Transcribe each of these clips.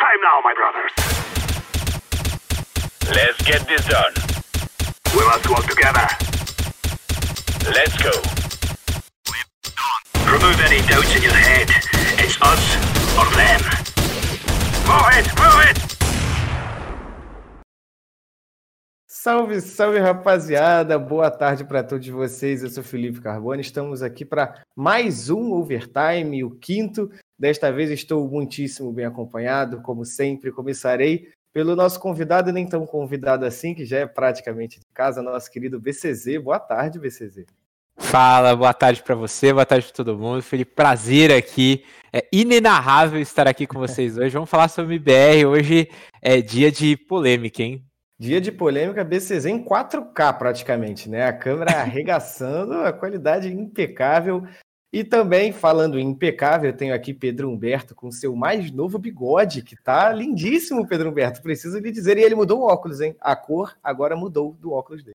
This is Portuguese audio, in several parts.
time now, my brothers. Let's get this done. We must work together. Let's go. Remove any doubts in your head. It's us or them. Move it, move it! Salve, salve rapaziada, boa tarde para todos vocês. Eu sou Felipe Carbone, estamos aqui para mais um Overtime, o quinto. Desta vez estou muitíssimo bem acompanhado, como sempre. Começarei pelo nosso convidado, nem tão convidado assim, que já é praticamente de casa, nosso querido BCZ. Boa tarde, BCZ. Fala, boa tarde para você, boa tarde para todo mundo. Felipe, prazer aqui. É inenarrável estar aqui com vocês hoje. Vamos falar sobre BR. Hoje é dia de polêmica, hein? Dia de polêmica, BCZ em 4K praticamente, né? A câmera arregaçando, a qualidade impecável. E também, falando em impecável, eu tenho aqui Pedro Humberto com seu mais novo bigode, que tá lindíssimo, Pedro Humberto. Preciso lhe dizer, e ele mudou o óculos, hein? A cor agora mudou do óculos dele.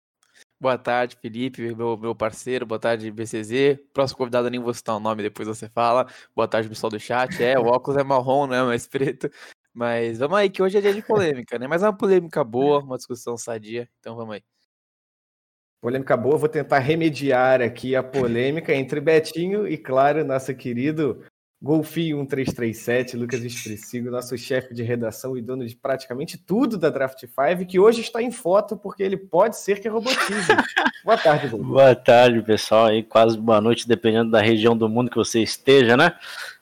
Boa tarde, Felipe, meu, meu parceiro. Boa tarde, BCZ. Próximo convidado, eu nem vou citar o nome, depois você fala. Boa tarde, pessoal do chat. É, o óculos é marrom, não é mais preto. Mas vamos aí, que hoje é dia de polêmica, né? Mas é uma polêmica boa, uma discussão sadia. Então vamos aí. Polêmica boa, vou tentar remediar aqui a polêmica entre Betinho e, claro, nosso querido Golfinho 1337, Lucas Expressivo, nosso chefe de redação e dono de praticamente tudo da Draft 5, que hoje está em foto porque ele pode ser que robotize. boa tarde, Golfinho. Boa tarde, pessoal, e quase boa noite, dependendo da região do mundo que você esteja, né?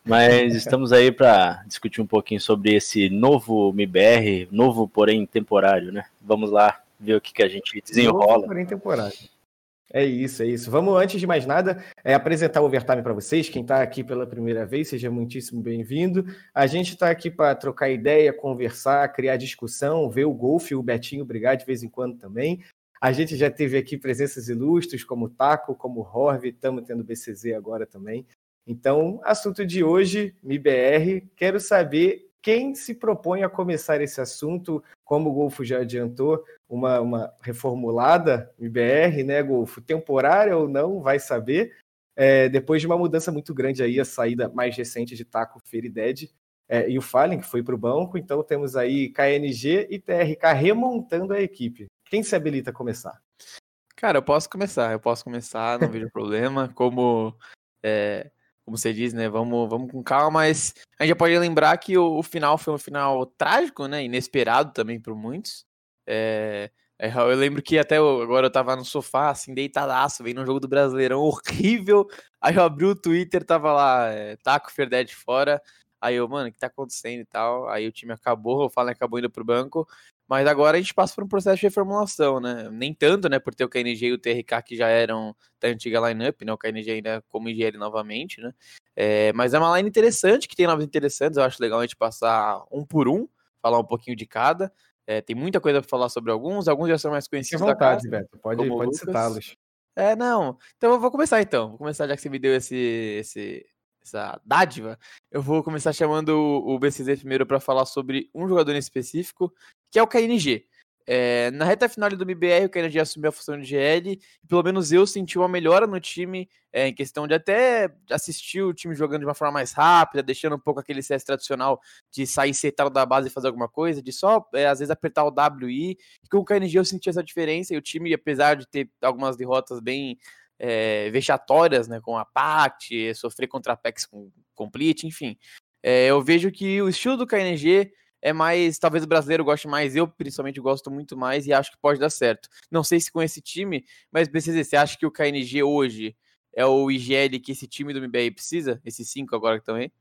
Mas estamos aí para discutir um pouquinho sobre esse novo MBR, novo porém temporário, né? Vamos lá ver o que, que a gente desenrola. Porém temporário. É isso, é isso. Vamos, antes de mais nada, é, apresentar o Overtime para vocês. Quem está aqui pela primeira vez, seja muitíssimo bem-vindo. A gente está aqui para trocar ideia, conversar, criar discussão, ver o golfe, o Betinho brigar de vez em quando também. A gente já teve aqui presenças ilustres, como o Taco, como o Horv, estamos tendo BCZ agora também. Então, assunto de hoje, MIBR. Quero saber quem se propõe a começar esse assunto, como o Golfo já adiantou, uma, uma reformulada MBR, né, Golfo? Temporária ou não, vai saber. É, depois de uma mudança muito grande aí, a saída mais recente de Taco Ferided é, e o Fallen, que foi para o banco. Então temos aí KNG e TRK remontando a equipe. Quem se habilita a começar? Cara, eu posso começar, eu posso começar, não vejo problema. Como é, como você diz, né? Vamos, vamos com calma, mas a gente já pode lembrar que o, o final foi um final trágico, né? Inesperado também por muitos. É, é, eu lembro que até eu, agora eu tava no sofá, assim, deitadaço, vendo um jogo do Brasileirão horrível. Aí eu abri o Twitter, tava lá, é, Taco Ferdete fora. Aí eu, mano, o que tá acontecendo e tal? Aí o time acabou, o Fallen acabou indo pro banco. Mas agora a gente passa por um processo de reformulação, né? Nem tanto, né? Por ter o KNG e o TRK que já eram da antiga lineup, né? O KNG ainda como IGL novamente, né? É, mas é uma line interessante, que tem nomes interessantes. Eu acho legal a gente passar um por um, falar um pouquinho de cada. É, tem muita coisa para falar sobre alguns, alguns já são mais conhecidos. Fique à vontade, Beto. Pode, pode citá-los. É, não. Então eu vou começar então. Vou começar já que você me deu esse, esse, essa dádiva. Eu vou começar chamando o BCZ primeiro para falar sobre um jogador em específico, que é o KNG. É, na reta final do MBR, o KNG assumiu a função de GL, e pelo menos eu senti uma melhora no time, é, em questão de até assistir o time jogando de uma forma mais rápida, deixando um pouco aquele CS tradicional de sair setado da base e fazer alguma coisa, de só, é, às vezes, apertar o WI. E com o KNG eu senti essa diferença, e o time, apesar de ter algumas derrotas bem é, vexatórias, né, com a Pact, sofrer contra a PEX com Complete, enfim, é, eu vejo que o estilo do KNG é mais, talvez o brasileiro goste mais, eu principalmente gosto muito mais e acho que pode dar certo. Não sei se com esse time, mas BCZ, você acha que o KNG hoje é o IGL que esse time do MBR precisa? Esses cinco agora que estão aí?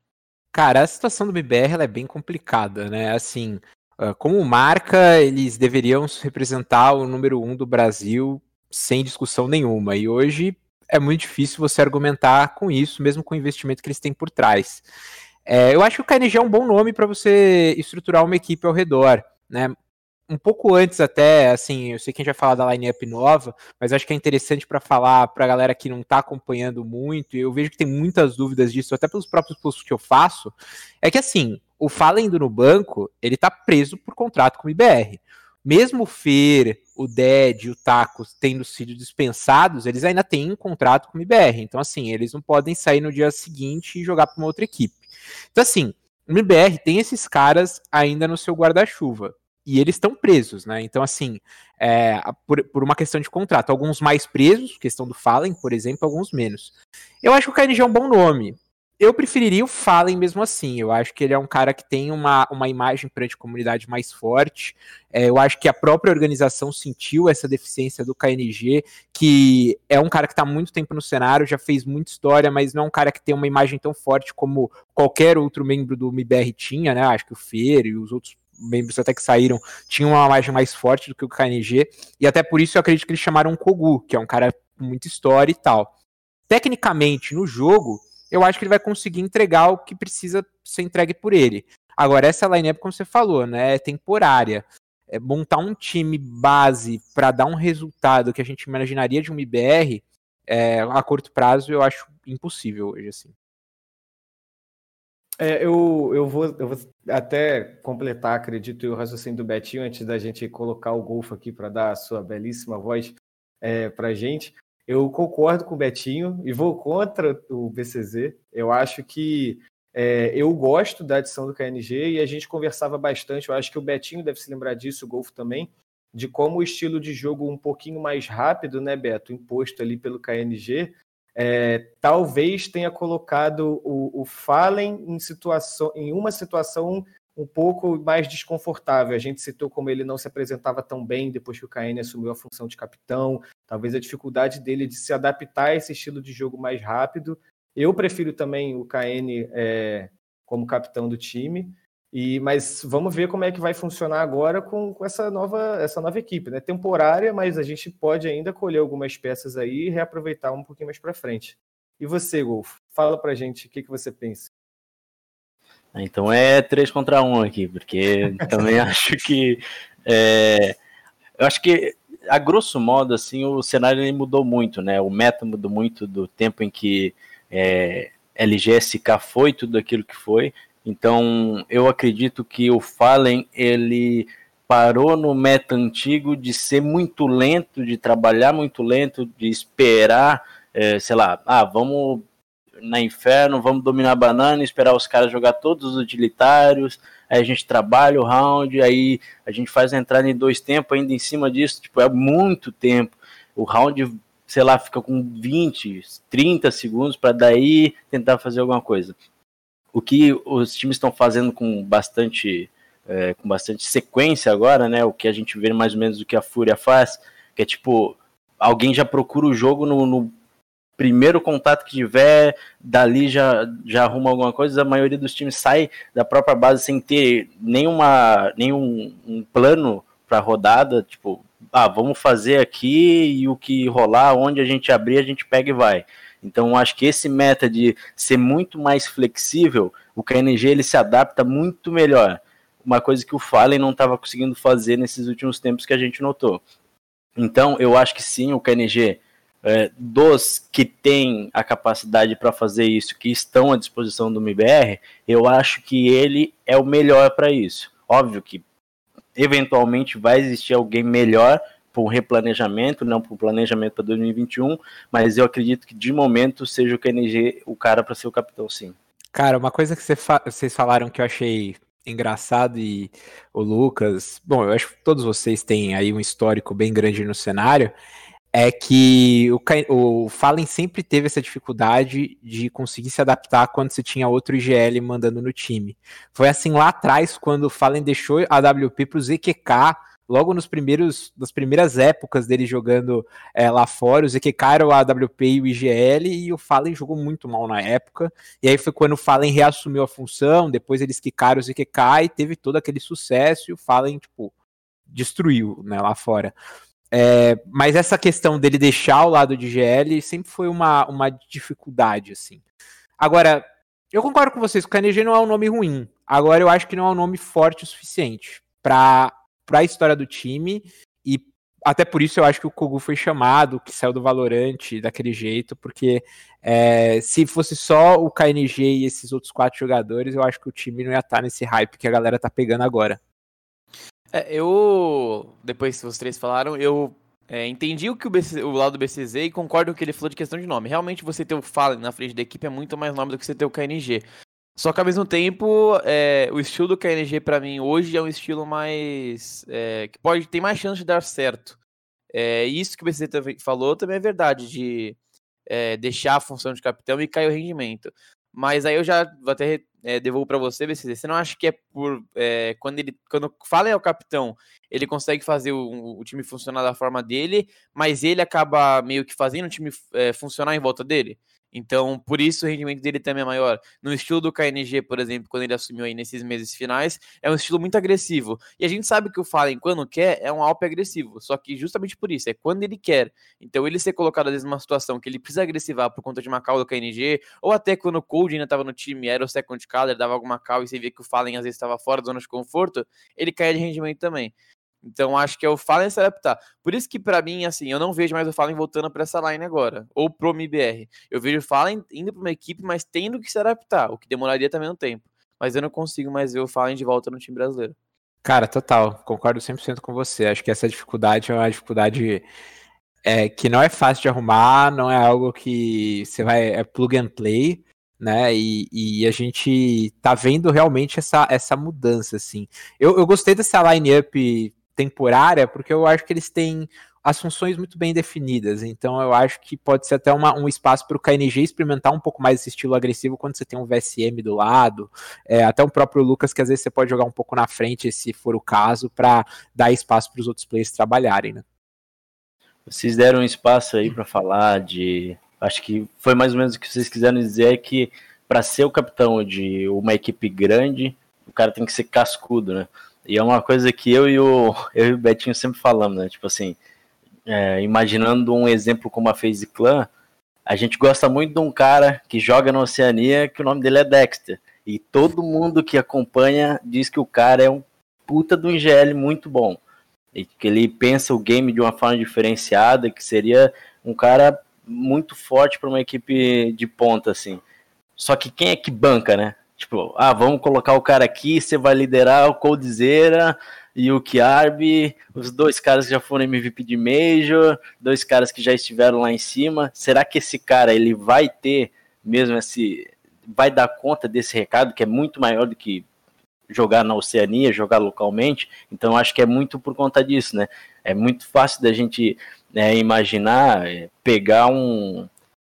Cara, a situação do MBR é bem complicada, né? Assim, como marca, eles deveriam representar o número um do Brasil sem discussão nenhuma. E hoje é muito difícil você argumentar com isso, mesmo com o investimento que eles têm por trás. É, eu acho que o KNG é um bom nome para você estruturar uma equipe ao redor, né? Um pouco antes até, assim, eu sei que a gente vai falar da lineup nova, mas acho que é interessante para falar para a galera que não está acompanhando muito, e eu vejo que tem muitas dúvidas disso, até pelos próprios posts que eu faço, é que assim, o Fallen indo no banco, ele está preso por contrato com o IBR. Mesmo o Fer, o Dead o Taco tendo sido dispensados, eles ainda têm um contrato com o IBR. Então, assim, eles não podem sair no dia seguinte e jogar para uma outra equipe. Então, assim, o MBR tem esses caras ainda no seu guarda-chuva. E eles estão presos, né? Então, assim, é, por, por, uma questão de contrato. Alguns mais presos, questão do Fallen, por exemplo, alguns menos. Eu acho que o KNG é um bom nome. Eu preferiria o Fallen mesmo assim. Eu acho que ele é um cara que tem uma, uma imagem perante a comunidade mais forte. É, eu acho que a própria organização sentiu essa deficiência do KNG, que é um cara que está muito tempo no cenário, já fez muita história, mas não é um cara que tem uma imagem tão forte como qualquer outro membro do MBR tinha, né? Acho que o Fer e os outros membros até que saíram tinham uma imagem mais forte do que o KNG, e até por isso eu acredito que eles chamaram o Kogu, que é um cara com muita história e tal. Tecnicamente, no jogo, eu acho que ele vai conseguir entregar o que precisa ser entregue por ele. Agora, essa lineup, como você falou, né, é temporária. É montar um time base para dar um resultado que a gente imaginaria de um IBR é, a curto prazo, eu acho impossível hoje, assim. É, eu, eu, vou, eu vou até completar, acredito, o raciocínio do Betinho antes da gente colocar o Golfo aqui para dar a sua belíssima voz é, para gente. Eu concordo com o Betinho e vou contra o BCZ. Eu acho que é, eu gosto da adição do KNG e a gente conversava bastante. Eu acho que o Betinho deve se lembrar disso, o Golfo também, de como o estilo de jogo um pouquinho mais rápido, né, Beto, imposto ali pelo KNG, é, talvez tenha colocado o, o Fallen em, situação, em uma situação um pouco mais desconfortável. A gente citou como ele não se apresentava tão bem depois que o KN assumiu a função de capitão, talvez a dificuldade dele de se adaptar a esse estilo de jogo mais rápido. Eu prefiro também o KN é, como capitão do time. E, mas vamos ver como é que vai funcionar agora com, com, essa, nova, essa nova equipe, né? Temporária, mas a gente pode ainda colher algumas peças aí e reaproveitar um pouquinho mais para frente. E você, Golfo, fala pra gente o que, que você pensa. Então é 3 contra 1 aqui, porque também acho que. É, eu acho que, a grosso modo, assim, o cenário mudou muito, né? O meta mudou muito do tempo em que é, LGSK foi tudo aquilo que foi. Então, eu acredito que o Fallen, ele parou no meta antigo de ser muito lento, de trabalhar muito lento, de esperar, é, sei lá, ah, vamos na Inferno, vamos dominar a banana, esperar os caras jogar todos os utilitários, aí a gente trabalha o round, aí a gente faz a entrada em dois tempos ainda em cima disso, tipo, é muito tempo. O round, sei lá, fica com 20, 30 segundos para daí tentar fazer alguma coisa. O que os times estão fazendo com bastante é, com bastante sequência agora, né? O que a gente vê mais ou menos o que a Fúria faz, que é tipo, alguém já procura o jogo no, no primeiro contato que tiver, dali já, já arruma alguma coisa, a maioria dos times sai da própria base sem ter nenhuma, nenhum um plano para rodada, tipo, ah, vamos fazer aqui e o que rolar, onde a gente abrir, a gente pega e vai. Então, acho que esse meta de ser muito mais flexível, o KNG ele se adapta muito melhor. Uma coisa que o Fallen não estava conseguindo fazer nesses últimos tempos que a gente notou. Então, eu acho que sim, o KNG é, dos que têm a capacidade para fazer isso, que estão à disposição do MBR, eu acho que ele é o melhor para isso. Óbvio que eventualmente vai existir alguém melhor para um replanejamento, não para um planejamento para 2021, mas eu acredito que de momento seja o KNG o cara para ser o capitão, sim. Cara, uma coisa que vocês falaram que eu achei engraçado e o Lucas, bom, eu acho que todos vocês têm aí um histórico bem grande no cenário, é que o, o Fallen sempre teve essa dificuldade de conseguir se adaptar quando você tinha outro IGL mandando no time. Foi assim lá atrás, quando o Fallen deixou a WP para o ZQK, logo nos primeiros, nas primeiras épocas dele jogando é, lá fora, o ZQK era o AWP e o IGL, e o Fallen jogou muito mal na época, e aí foi quando o Fallen reassumiu a função, depois eles quicaram o ZQK e teve todo aquele sucesso, e o Fallen, tipo, destruiu, né, lá fora. É, mas essa questão dele deixar o lado de GL sempre foi uma, uma dificuldade, assim. Agora, eu concordo com vocês, o KNG não é um nome ruim. Agora eu acho que não é um nome forte o suficiente para a história do time e até por isso eu acho que o Kogu foi chamado, que saiu do Valorante daquele jeito, porque é, se fosse só o KNG e esses outros quatro jogadores, eu acho que o time não ia estar tá nesse hype que a galera tá pegando agora. É, eu, depois que os três falaram, eu é, entendi o que o, BC, o lado do BCZ e concordo com o que ele falou de questão de nome. Realmente você ter o Fallen na frente da equipe é muito mais nome do que você ter o KNG. Só que ao mesmo tempo, é, o estilo do KNG para mim hoje é um estilo mais. É, que pode ter mais chance de dar certo. É, isso que o BC falou também é verdade, de é, deixar a função de capitão e cair o rendimento. Mas aí eu já vou até é, devolvo para você, BCZ. Você não acha que é por. É, quando ele quando fala é o capitão, ele consegue fazer o, o, time funcionar da forma dele, mas ele acaba meio que fazendo o time é, funcionar em volta dele? Então, por isso o rendimento dele também é maior. No estilo do KNG, por exemplo, quando ele assumiu aí nesses meses finais, é um estilo muito agressivo. E a gente sabe que o Fallen, quando quer, é um Alp agressivo. Só que justamente por isso, é quando ele quer. Então, ele ser colocado às vezes numa situação que ele precisa agressivar por conta de uma call do KNG, ou até quando o Cold ainda estava no time, era o second caller, dava alguma call e você via que o Fallen às vezes estava fora da zona de conforto, ele caía de rendimento também. Então acho que é o Fallen se adaptar. Por isso que para mim, assim, eu não vejo mais o Fallen voltando para essa line agora, ou pro MBR. Eu vejo o Fallen indo para uma equipe, mas tendo que se adaptar, o que demoraria também um tempo. Mas eu não consigo mais ver o Fallen de volta no time brasileiro. Cara, total, concordo 100% com você. Acho que essa dificuldade é uma dificuldade é, que não é fácil de arrumar, não é algo que você vai é plug and play, né? E, e, a gente tá vendo realmente essa, essa mudança, assim. Eu, eu gostei dessa line-up temporária, porque eu acho que eles têm as funções muito bem definidas. Então eu acho que pode ser até uma, um espaço para o KNG experimentar um pouco mais esse estilo agressivo quando você tem um VSM do lado. É, até o próprio Lucas, que às vezes você pode jogar um pouco na frente, se for o caso, para dar espaço para os outros players trabalharem. Né? Vocês deram espaço aí para falar de. Acho que foi mais ou menos o que vocês quiseram dizer que para ser o capitão de uma equipe grande, o cara tem que ser cascudo, né? E é uma coisa que eu e o, eu e o Betinho sempre falamos, né? Tipo assim, é, imaginando um exemplo como a FaZe Clan, a gente gosta muito de um cara que joga na Oceania, que o nome dele é Dexter. E todo mundo que acompanha diz que o cara é um puta do IGL muito bom. E que ele pensa o game de uma forma diferenciada, que seria um cara muito forte para uma equipe de ponta, assim. Só que quem é que banca, né? Tipo, ah, vamos colocar o cara aqui, você vai liderar o Coldzera e o Kiarbi, os dois caras que já foram MVP de Major, dois caras que já estiveram lá em cima. Será que esse cara ele vai ter mesmo esse vai dar conta desse recado que é muito maior do que jogar na Oceania, jogar localmente? Então acho que é muito por conta disso, né? É muito fácil da gente né, imaginar é, pegar um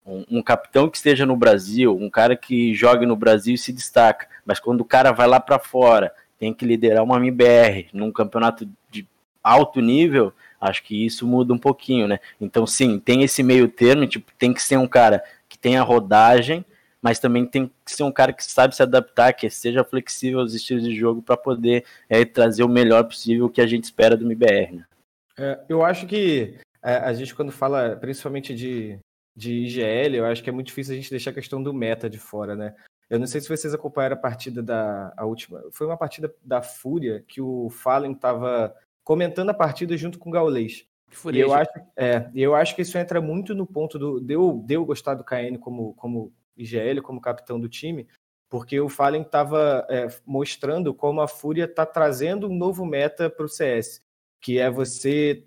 um, um, capitão que esteja no Brasil, um cara que jogue no Brasil e se destaca, mas quando o cara vai lá para fora, tem que liderar uma MBR num campeonato de alto nível, acho que isso muda um pouquinho, né? Então, sim, tem esse meio termo, tipo, tem que ser um cara que tenha rodagem, mas também tem que ser um cara que sabe se adaptar, que seja flexível aos estilos de jogo para poder é, trazer o melhor possível que a gente espera do MBR. Né? É, eu acho que é, a gente, quando fala principalmente de, de IGL, eu acho que é muito difícil a gente deixar a questão do meta de fora, né? Eu não sei se vocês acompanharam a partida da a última. Foi uma partida da Fúria que o Fallen estava comentando a partida junto com o Gaulês. E eu acho, é, eu acho que isso entra muito no ponto do. Deu, deu gostar do KN como, como IGL, como capitão do time, porque o Fallen estava é, mostrando como a Fúria está trazendo um novo meta para o CS, que é você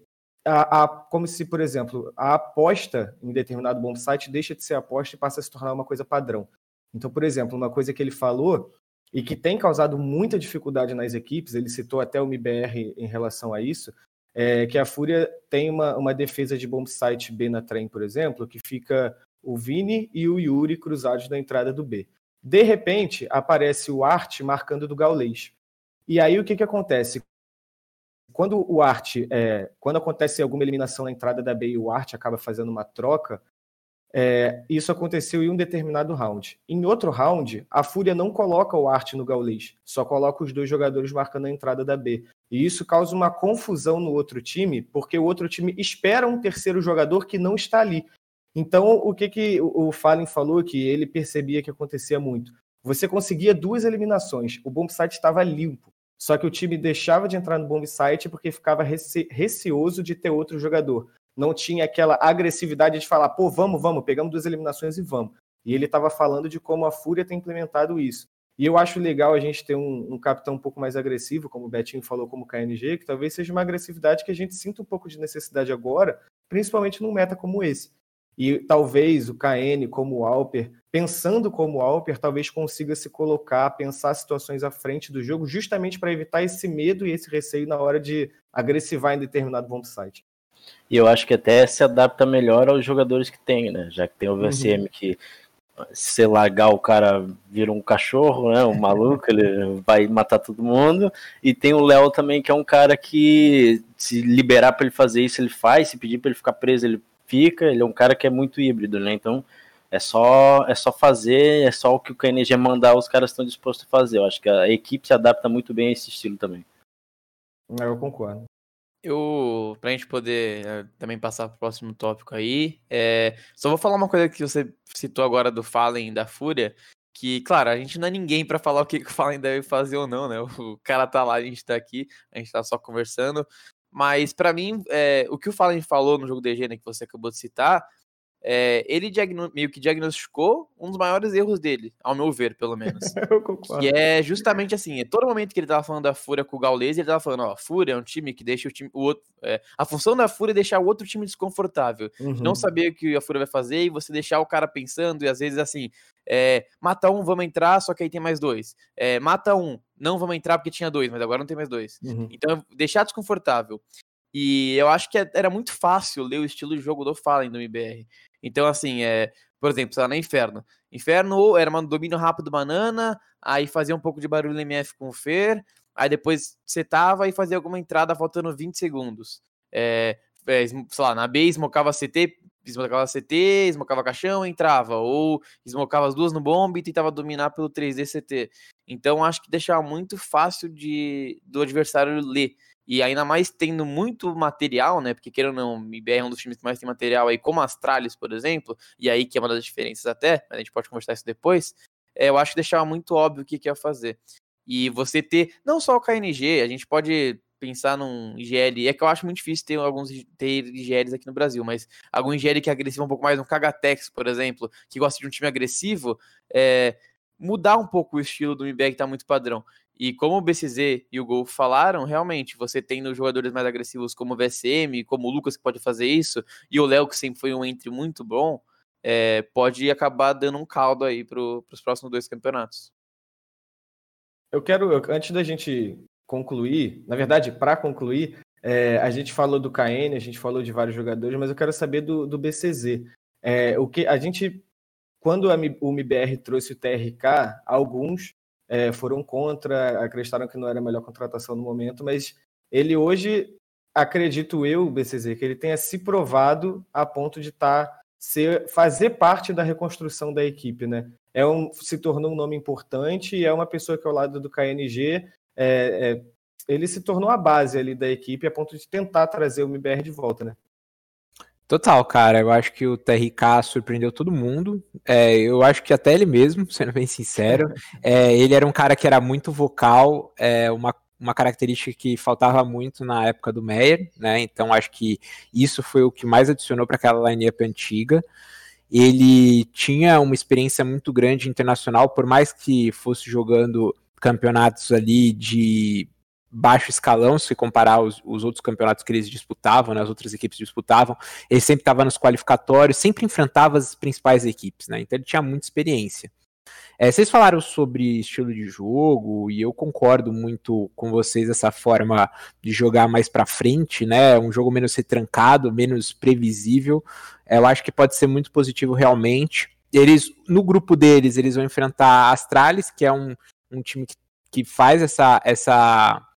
a, a, como se, por exemplo, a aposta em determinado bom site deixa de ser aposta e passa a se tornar uma coisa padrão. Então, por exemplo, uma coisa que ele falou e que tem causado muita dificuldade nas equipes, ele citou até o MBR em relação a isso, é que a Fúria tem uma, uma defesa de bom site B na trem, por exemplo, que fica o Vini e o Yuri cruzados na entrada do B. De repente, aparece o Art marcando do Gaulês. E aí o que, que acontece? Quando o Art, é, quando acontece alguma eliminação na entrada da B e o Art acaba fazendo uma troca, é, isso aconteceu em um determinado round. Em outro round, a Fúria não coloca o Art no Gaulês, só coloca os dois jogadores marcando a entrada da B. E isso causa uma confusão no outro time, porque o outro time espera um terceiro jogador que não está ali. Então, o que, que o Fallen falou que ele percebia que acontecia muito? Você conseguia duas eliminações, o bombsite estava limpo. Só que o time deixava de entrar no bomb site porque ficava rece receoso de ter outro jogador. Não tinha aquela agressividade de falar, pô, vamos, vamos, pegamos duas eliminações e vamos. E ele estava falando de como a Fúria tem implementado isso. E eu acho legal a gente ter um, um, capitão um pouco mais agressivo, como o Betinho falou, como o KNG, que talvez seja uma agressividade que a gente sinta um pouco de necessidade agora, principalmente num meta como esse. E talvez o KN, como o Alper, pensando como o Alper, talvez consiga se colocar, pensar situações à frente do jogo, justamente para evitar esse medo e esse receio na hora de agressivar em determinado bomb site. E eu acho que até se adapta melhor aos jogadores que tem, né? Já que tem o VCM uhum. que se largar o cara vira um cachorro, né? Um maluco, ele vai matar todo mundo. E tem o Léo também, que é um cara que se liberar para ele fazer isso, ele faz, se pedir para ele ficar preso, ele fica. Ele é um cara que é muito híbrido, né? Então é só é só fazer, é só o que o KNG mandar, os caras estão dispostos a fazer. Eu acho que a equipe se adapta muito bem a esse estilo também. Eu concordo. Eu, pra gente poder é, também passar pro próximo tópico aí, é, só vou falar uma coisa que você citou agora do Fallen da Fúria, que, claro, a gente não é ninguém para falar o que, que o Fallen deve fazer ou não, né? O cara tá lá, a gente tá aqui, a gente tá só conversando, mas para mim, é, o que o Fallen falou no jogo DG, né, que você acabou de citar, é, ele meio que diagnosticou um dos maiores erros dele, ao meu ver, pelo menos. Eu concordo. Que é justamente assim, é todo momento que ele tava falando da Fúria com o Gaules, ele tava falando, ó, Fúria é um time que deixa o time. O outro, é, a função da Fúria é deixar o outro time desconfortável. Uhum. Não saber o que a Fúria vai fazer e você deixar o cara pensando, e às vezes assim, é, mata um, vamos entrar, só que aí tem mais dois. É, mata um, não vamos entrar porque tinha dois, mas agora não tem mais dois. Uhum. Então, deixar desconfortável. E eu acho que é, era muito fácil ler o estilo de jogo do Fallen no MBR. Então, assim, é, por exemplo, sei lá, na Inferno. Inferno era um domínio rápido banana, aí fazia um pouco de barulho MF com o Fer, aí depois setava e fazia alguma entrada faltando 20 segundos. É, é, sei lá, na B smocava CT, smocava CT, smocava caixão, entrava, ou smocava as duas no bomb e tentava dominar pelo 3D CT. Então acho que deixava muito fácil de do adversário ler. E ainda mais tendo muito material, né? Porque querendo ou não, o IBR é um dos times que mais tem material aí, como Astralis, por exemplo, e aí que é uma das diferenças até, a gente pode conversar isso depois. É, eu acho que deixava muito óbvio o que, que ia fazer. E você ter, não só o KNG, a gente pode pensar num IGL, é que eu acho muito difícil ter alguns ter IGLs aqui no Brasil, mas algum IGL que é agressivo um pouco mais, um Kagatex, por exemplo, que gosta de um time agressivo, é, mudar um pouco o estilo do MBR que tá muito padrão. E como o BCZ e o Gol falaram, realmente, você tendo jogadores mais agressivos como o VSM, como o Lucas que pode fazer isso, e o Léo, que sempre foi um entre muito bom, é, pode acabar dando um caldo aí para os próximos dois campeonatos. Eu quero, eu, antes da gente concluir, na verdade, para concluir, é, a gente falou do KN, a gente falou de vários jogadores, mas eu quero saber do, do BCZ. É, o que a gente, quando a, o MBR trouxe o TRK, alguns é, foram contra, acreditaram que não era a melhor contratação no momento, mas ele hoje, acredito eu, BCZ, que ele tenha se provado a ponto de estar tá, ser, fazer parte da reconstrução da equipe, né? É um, se tornou um nome importante e é uma pessoa que ao lado do KNG é, é, ele se tornou a base ali da equipe a ponto de tentar trazer o MBR de volta, né? Total, cara. Eu acho que o TRK surpreendeu todo mundo. É, eu acho que até ele mesmo, sendo bem sincero. É, ele era um cara que era muito vocal, é, uma, uma característica que faltava muito na época do Meyer, né? Então acho que isso foi o que mais adicionou para aquela line-up antiga. Ele tinha uma experiência muito grande internacional, por mais que fosse jogando campeonatos ali de baixo escalão, se comparar os, os, outros campeonatos que eles disputavam, né, as outras equipes disputavam, ele sempre estava nos qualificatórios, sempre enfrentava as principais equipes, né, então ele tinha muita experiência. É, vocês falaram sobre estilo de jogo e eu concordo muito com vocês essa forma de jogar mais para frente, né? Um jogo menos retrancado, menos previsível. Eu acho que pode ser muito positivo realmente. Eles no grupo deles eles vão enfrentar a Astralis, que é um, um time que, que faz essa essa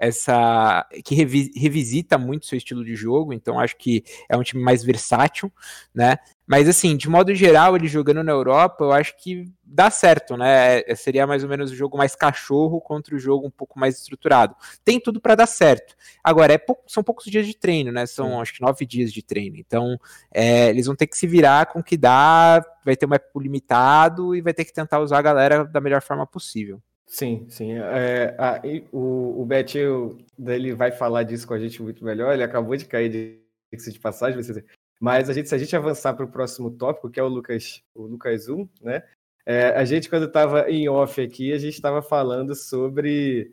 essa que revi, revisita muito seu estilo de jogo, então acho que é um time mais versátil, né? Mas assim, de modo geral, ele jogando na Europa, eu acho que dá certo, né? É, seria mais ou menos o jogo mais cachorro contra o jogo um pouco mais estruturado. Tem tudo para dar certo. Agora, é pou, são poucos dias de treino, né? São acho que nove dias de treino. Então, é, eles vão ter que se virar com o que dá, vai ter um map limitado e vai ter que tentar usar a galera da melhor forma possível. Sim, sim. É, a, o, o Betinho ele vai falar disso com a gente muito melhor. Ele acabou de cair de, de passagem, mas a gente, se a gente avançar para o próximo tópico, que é o Lucas, o Lucas 1, né? É, a gente, quando estava em off aqui, a gente estava falando sobre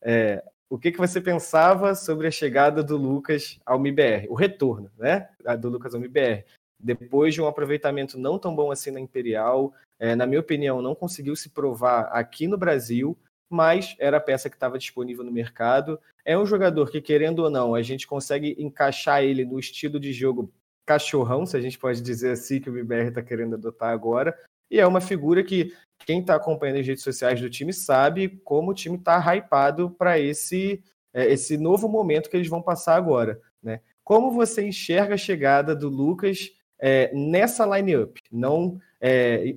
é, o que, que você pensava sobre a chegada do Lucas ao MIBR, o retorno, né? Do Lucas ao MIBR. depois de um aproveitamento não tão bom assim na Imperial, é, na minha opinião, não conseguiu se provar aqui no Brasil, mas era a peça que estava disponível no mercado. É um jogador que, querendo ou não, a gente consegue encaixar ele no estilo de jogo cachorrão, se a gente pode dizer assim, que o BBR está querendo adotar agora. E é uma figura que quem está acompanhando as redes sociais do time sabe como o time está hypado para esse, é, esse novo momento que eles vão passar agora. Né? Como você enxerga a chegada do Lucas é, nessa line-up? Não, é,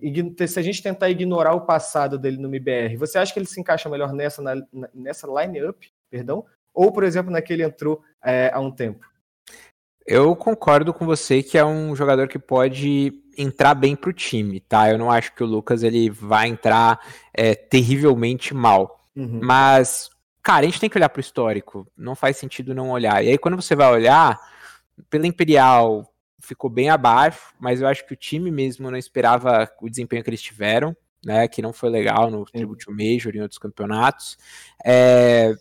se a gente tentar ignorar o passado dele no MBR, você acha que ele se encaixa melhor nessa, na, nessa line-up? Perdão? Ou, por exemplo, naquele entrou é, há um tempo? Eu concordo com você que é um jogador que pode entrar bem para o time, tá? Eu não acho que o Lucas ele vai entrar é, terrivelmente mal. Uhum. Mas, cara, a gente tem que olhar para o histórico. Não faz sentido não olhar. E aí, quando você vai olhar, pela Imperial ficou bem abaixo, mas eu acho que o time mesmo não esperava o desempenho que eles tiveram, né? Que não foi legal no Tribute Major e em outros campeonatos. É,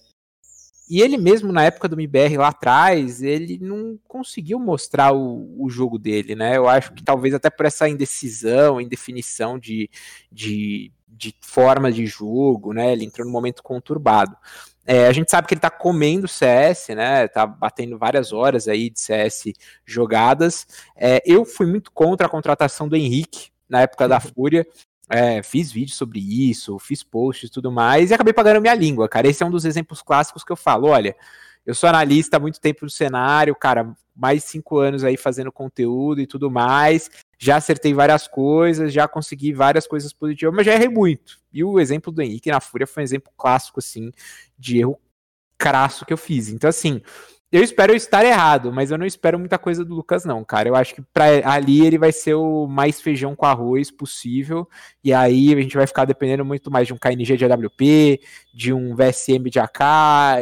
e ele mesmo, na época do MBR lá atrás, ele não conseguiu mostrar o, o jogo dele, né? Eu acho que talvez até por essa indecisão, indefinição de, de, de forma de jogo, né? Ele entrou num momento conturbado. É, a gente sabe que ele tá comendo CS, né? Tá batendo várias horas aí de CS jogadas. É, eu fui muito contra a contratação do Henrique na época da uhum. Fúria. É, fiz vídeo sobre isso, fiz posts e tudo mais, e acabei pagando minha língua, cara. Esse é um dos exemplos clássicos que eu falo. Olha, eu sou analista há muito tempo no cenário, cara, mais de cinco anos aí fazendo conteúdo e tudo mais. Já acertei várias coisas, já consegui várias coisas positivas, mas já errei muito. E o exemplo do Henrique na Fúria foi um exemplo clássico, assim, de erro crasso que eu fiz. Então, assim, eu espero estar errado, mas eu não espero muita coisa do Lucas, não, cara. Eu acho que pra ali ele vai ser o mais feijão com arroz possível. E aí a gente vai ficar dependendo muito mais de um KNG de AWP, de um VSM de AK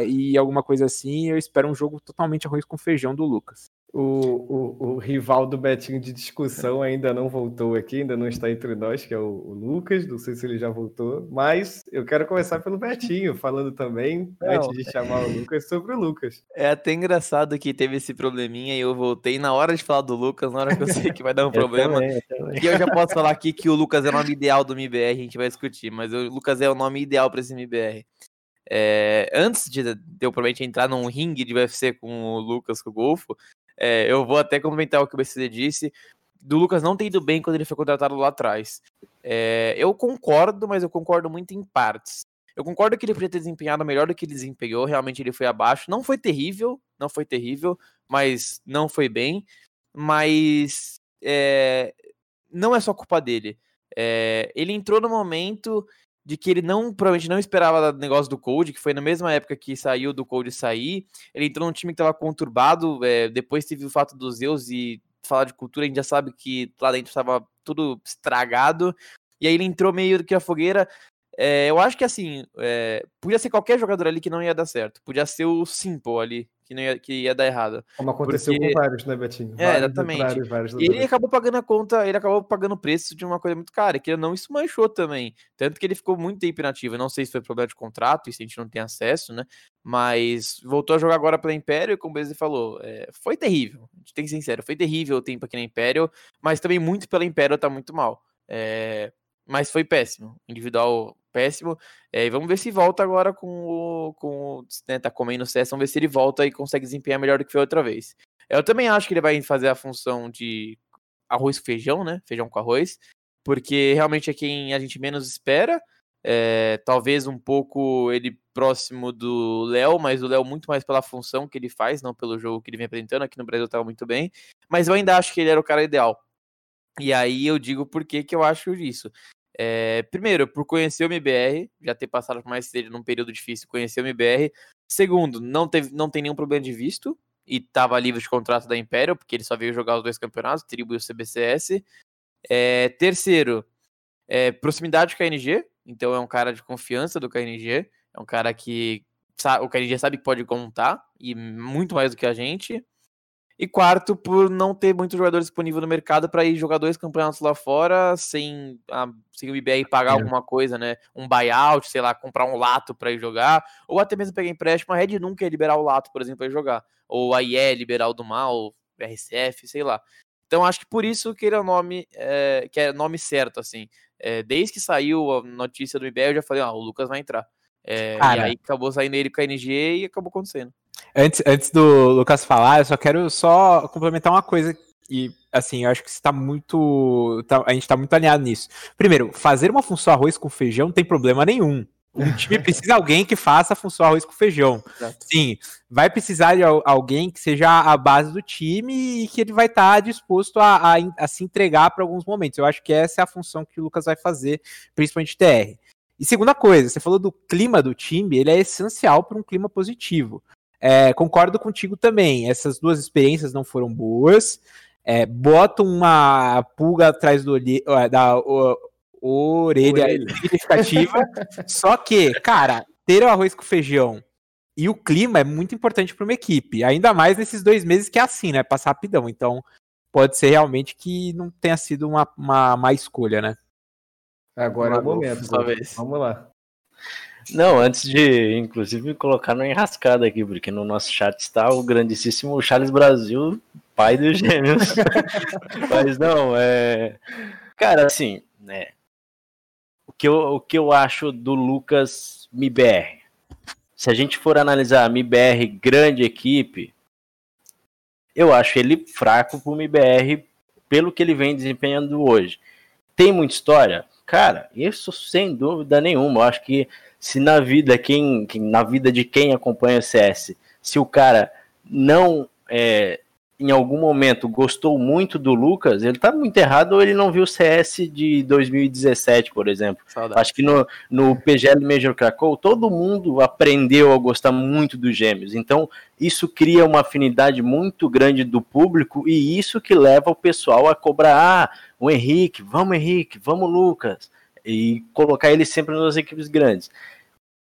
e alguma coisa assim. Eu espero um jogo totalmente arroz com feijão do Lucas. O, o, o, rival do Betinho de discussão ainda não voltou aqui, ainda não está entre nós, que é o, o, Lucas. Não sei se ele já voltou, mas eu quero começar pelo Betinho, falando também, não, antes de chamar o Lucas, sobre o Lucas. É até engraçado que teve esse probleminha e eu voltei na hora de falar do Lucas, na hora que eu sei que vai dar um problema. Também, eu também. E eu já posso falar aqui que o Lucas é o nome ideal do MBR, a gente vai discutir, mas o Lucas é o nome ideal para esse MBR. É, antes de, de eu provavelmente entrar num ringue de UFC com o Lucas, com o Golfo, é, eu vou até complementar o que o BCD disse, do Lucas não ter ido bem quando ele foi contratado lá atrás. É, eu concordo, mas eu concordo muito em partes. Eu concordo que ele podia ter desempenhado melhor do que ele desempenhou, realmente ele foi abaixo. Não foi terrível, não foi terrível, mas não foi bem. Mas é, não é só culpa dele. É, ele entrou no momento de que ele não provavelmente não esperava negócio do Cold, que foi na mesma época que saiu do Cold sair. Ele entrou num time que estava conturbado, é, depois teve o fato dos Zeus e falar de cultura, a gente já sabe que lá dentro estava tudo estragado. E aí ele entrou meio que a fogueira. É, eu acho que assim, é, podia ser qualquer jogador ali que não ia dar certo. Podia ser o Simple ali, que, não ia, que ia dar errado. Como aconteceu porque... com vários, né, Betinho? É, exatamente. Vários, vários e ele acabou pagando a conta, ele acabou pagando o preço de uma coisa muito cara, que não, isso manchou também. Tanto que ele ficou muito tempo inativo. Eu não sei se foi problema de contrato, e se a gente não tem acesso, né? Mas voltou a jogar agora pela Império, e como o Bezzi falou, é, foi terrível. A gente tem que ser sincero, foi terrível o tempo aqui na Império, mas também muito pela Império tá muito mal. É, mas foi péssimo. Individual péssimo. É, e vamos ver se volta agora com o. Com, né, tá comendo CS, vamos ver se ele volta e consegue desempenhar melhor do que foi outra vez. Eu também acho que ele vai fazer a função de arroz com feijão, né? Feijão com arroz. Porque realmente é quem a gente menos espera. É, talvez um pouco ele próximo do Léo, mas o Léo muito mais pela função que ele faz, não pelo jogo que ele vem apresentando. Aqui no Brasil estava muito bem. Mas eu ainda acho que ele era o cara ideal. E aí eu digo por que, que eu acho isso. É, primeiro, por conhecer o MBR, já ter passado por mais dele num período difícil, conhecer o MBR. Segundo, não, teve, não tem nenhum problema de visto e estava livre de contrato da Imperial, porque ele só veio jogar os dois campeonatos, Tribo e o CBCS. É, terceiro, é, proximidade com a KNG, então é um cara de confiança do KNG, é um cara que sabe, o KNG sabe que pode contar, e muito mais do que a gente. E quarto, por não ter muito jogador disponível no mercado para ir jogar dois campeonatos lá fora sem, a, sem o IBR pagar é. alguma coisa, né? Um buyout, sei lá, comprar um lato para ir jogar, ou até mesmo pegar empréstimo. A Red nunca ia liberar o lato, por exemplo, para jogar. Ou a IE liberar o do mal, RCF, sei lá. Então acho que por isso que ele é o nome, é, que é nome certo, assim. É, desde que saiu a notícia do IBR, eu já falei, ah, o Lucas vai entrar. É, e aí acabou saindo ele com a NG e acabou acontecendo. Antes, antes do Lucas falar, eu só quero só complementar uma coisa. E, assim, eu acho que está muito. tá- a gente está muito alinhado nisso. Primeiro, fazer uma função arroz com feijão não tem problema nenhum. O time precisa de alguém que faça a função arroz com feijão. Exato. Sim, vai precisar de al- alguém que seja a base do time e que ele vai estar disposto a, a, a se entregar para alguns momentos. Eu acho que essa é a função que o Lucas vai fazer, principalmente TR. E segunda coisa, você falou do clima do time, ele é essencial para um clima positivo. É, concordo contigo também. Essas duas experiências não foram boas. É, bota uma pulga atrás do da o- orelha, Orelha. significativa. Só que, cara, ter o arroz com feijão e o clima é muito importante para uma equipe. Ainda mais nesses dois meses que é assim, né? Passa rapidão. Então, pode ser realmente que não tenha sido uma, uma má escolha, né? Agora é o momento. dessa vez. Vamos lá. Não, antes de, inclusive, colocar na enrascada aqui, porque no nosso chat está o grandíssimo Charles Brasil, pai dos gêmeos. Mas não, é. Cara, assim, né? O que eu, o que eu acho do Lucas MIBR? Se a gente for analisar a MIBR grande equipe, eu acho ele fraco pro MIBR pelo que ele vem desempenhando hoje. Tem muita história? Cara, isso sem dúvida nenhuma. Eu acho que se na vida, quem, quem- na vida de quem acompanha o CS, se o cara não é, em algum momento gostou muito do Lucas, ele tá muito errado ou ele não viu o CS de 2017, por exemplo. Saudade. Acho que no, no PGL Major Krakow, todo mundo aprendeu a gostar muito dos gêmeos. Então, isso cria uma afinidade muito grande do público e isso que leva o pessoal a cobrar ah, o Henrique, vamos Henrique, vamos Lucas, e colocar ele sempre nas equipes grandes.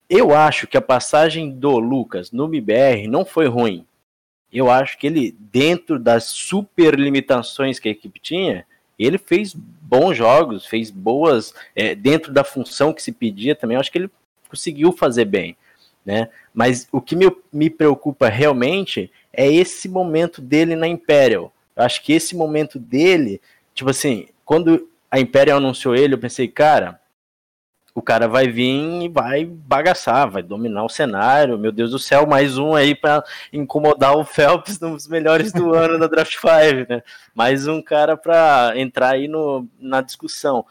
Eu acho que a passagem do Lucas no MBR não foi ruim. Eu acho que ele, dentro das super limitações que a equipe tinha, ele fez bons jogos, fez boas, é, dentro da função que se pedia também, eu acho que ele conseguiu fazer bem, né? Mas o que me, me preocupa realmente é esse momento dele na Imperial. Eu acho que esse momento dele, tipo assim, quando a Imperial anunciou ele, eu pensei, cara, o cara vai vir e vai bagaçar, vai dominar o cenário. Meu Deus do céu, mais um aí para incomodar o Phelps nos melhores do ano da Draft 5, né? Mais um cara para entrar aí no, na discussão.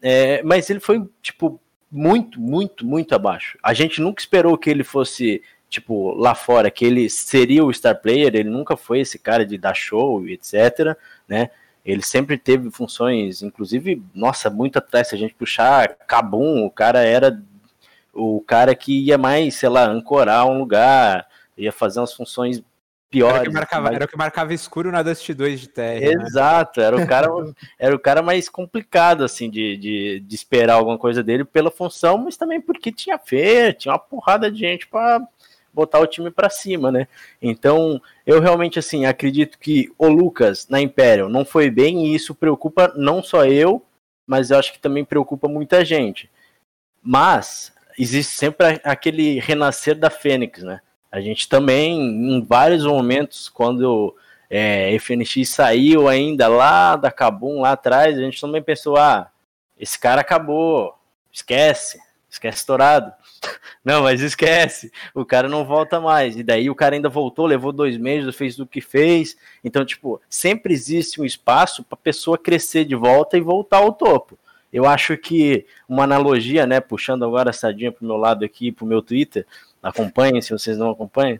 É, mas ele foi, tipo, muito, muito, muito abaixo. A gente nunca esperou que ele fosse, tipo, lá fora, que ele seria o star player, ele nunca foi esse cara de dar show e etc, né? Ele sempre teve funções, inclusive, nossa, muito atrás, se a gente puxar Kabum, o cara era o cara que ia mais, sei lá, ancorar um lugar, ia fazer umas funções piores. Era o que marcava, mais- era o que marcava escuro na Dust 2 de TR. né? Exato, era o cara, era o cara mais complicado assim de, de, de esperar alguma coisa dele pela função, mas também porque tinha feira, tinha uma porrada de gente para botar o time para cima, né? Então, eu realmente assim acredito que o Lucas na Imperial não foi bem e isso preocupa não só eu, mas eu acho que também preocupa muita gente. Mas existe sempre aquele renascer da Fênix, né? A gente também, em vários momentos, quando é, FNX saiu ainda lá da Kabum, lá atrás, a gente também pensou, ah, esse cara acabou, esquece, esquece estourado. Não, mas esquece, o cara não volta mais. E daí o cara ainda voltou, levou dois meses, fez o que fez. Então, tipo, sempre existe um espaço para a pessoa crescer de volta e voltar ao topo. Eu acho que uma analogia, né, puxando agora a sardinha pro meu lado aqui, pro meu Twitter, acompanhem se vocês não acompanham,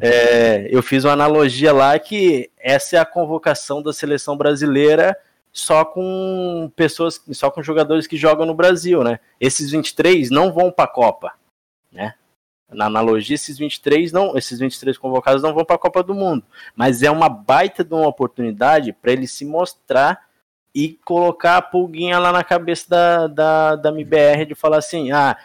é, eu fiz uma analogia lá que essa é a convocação da seleção brasileira só com pessoas, só com jogadores que jogam no Brasil, né? Esses 23 não vão para a Copa, né? Na analogia, esses 23 não, esses 23 convocados não vão para a Copa do Mundo, mas é uma baita de uma oportunidade para ele se mostrar e colocar a pulguinha lá na cabeça da, da, da MBR de falar assim: ah,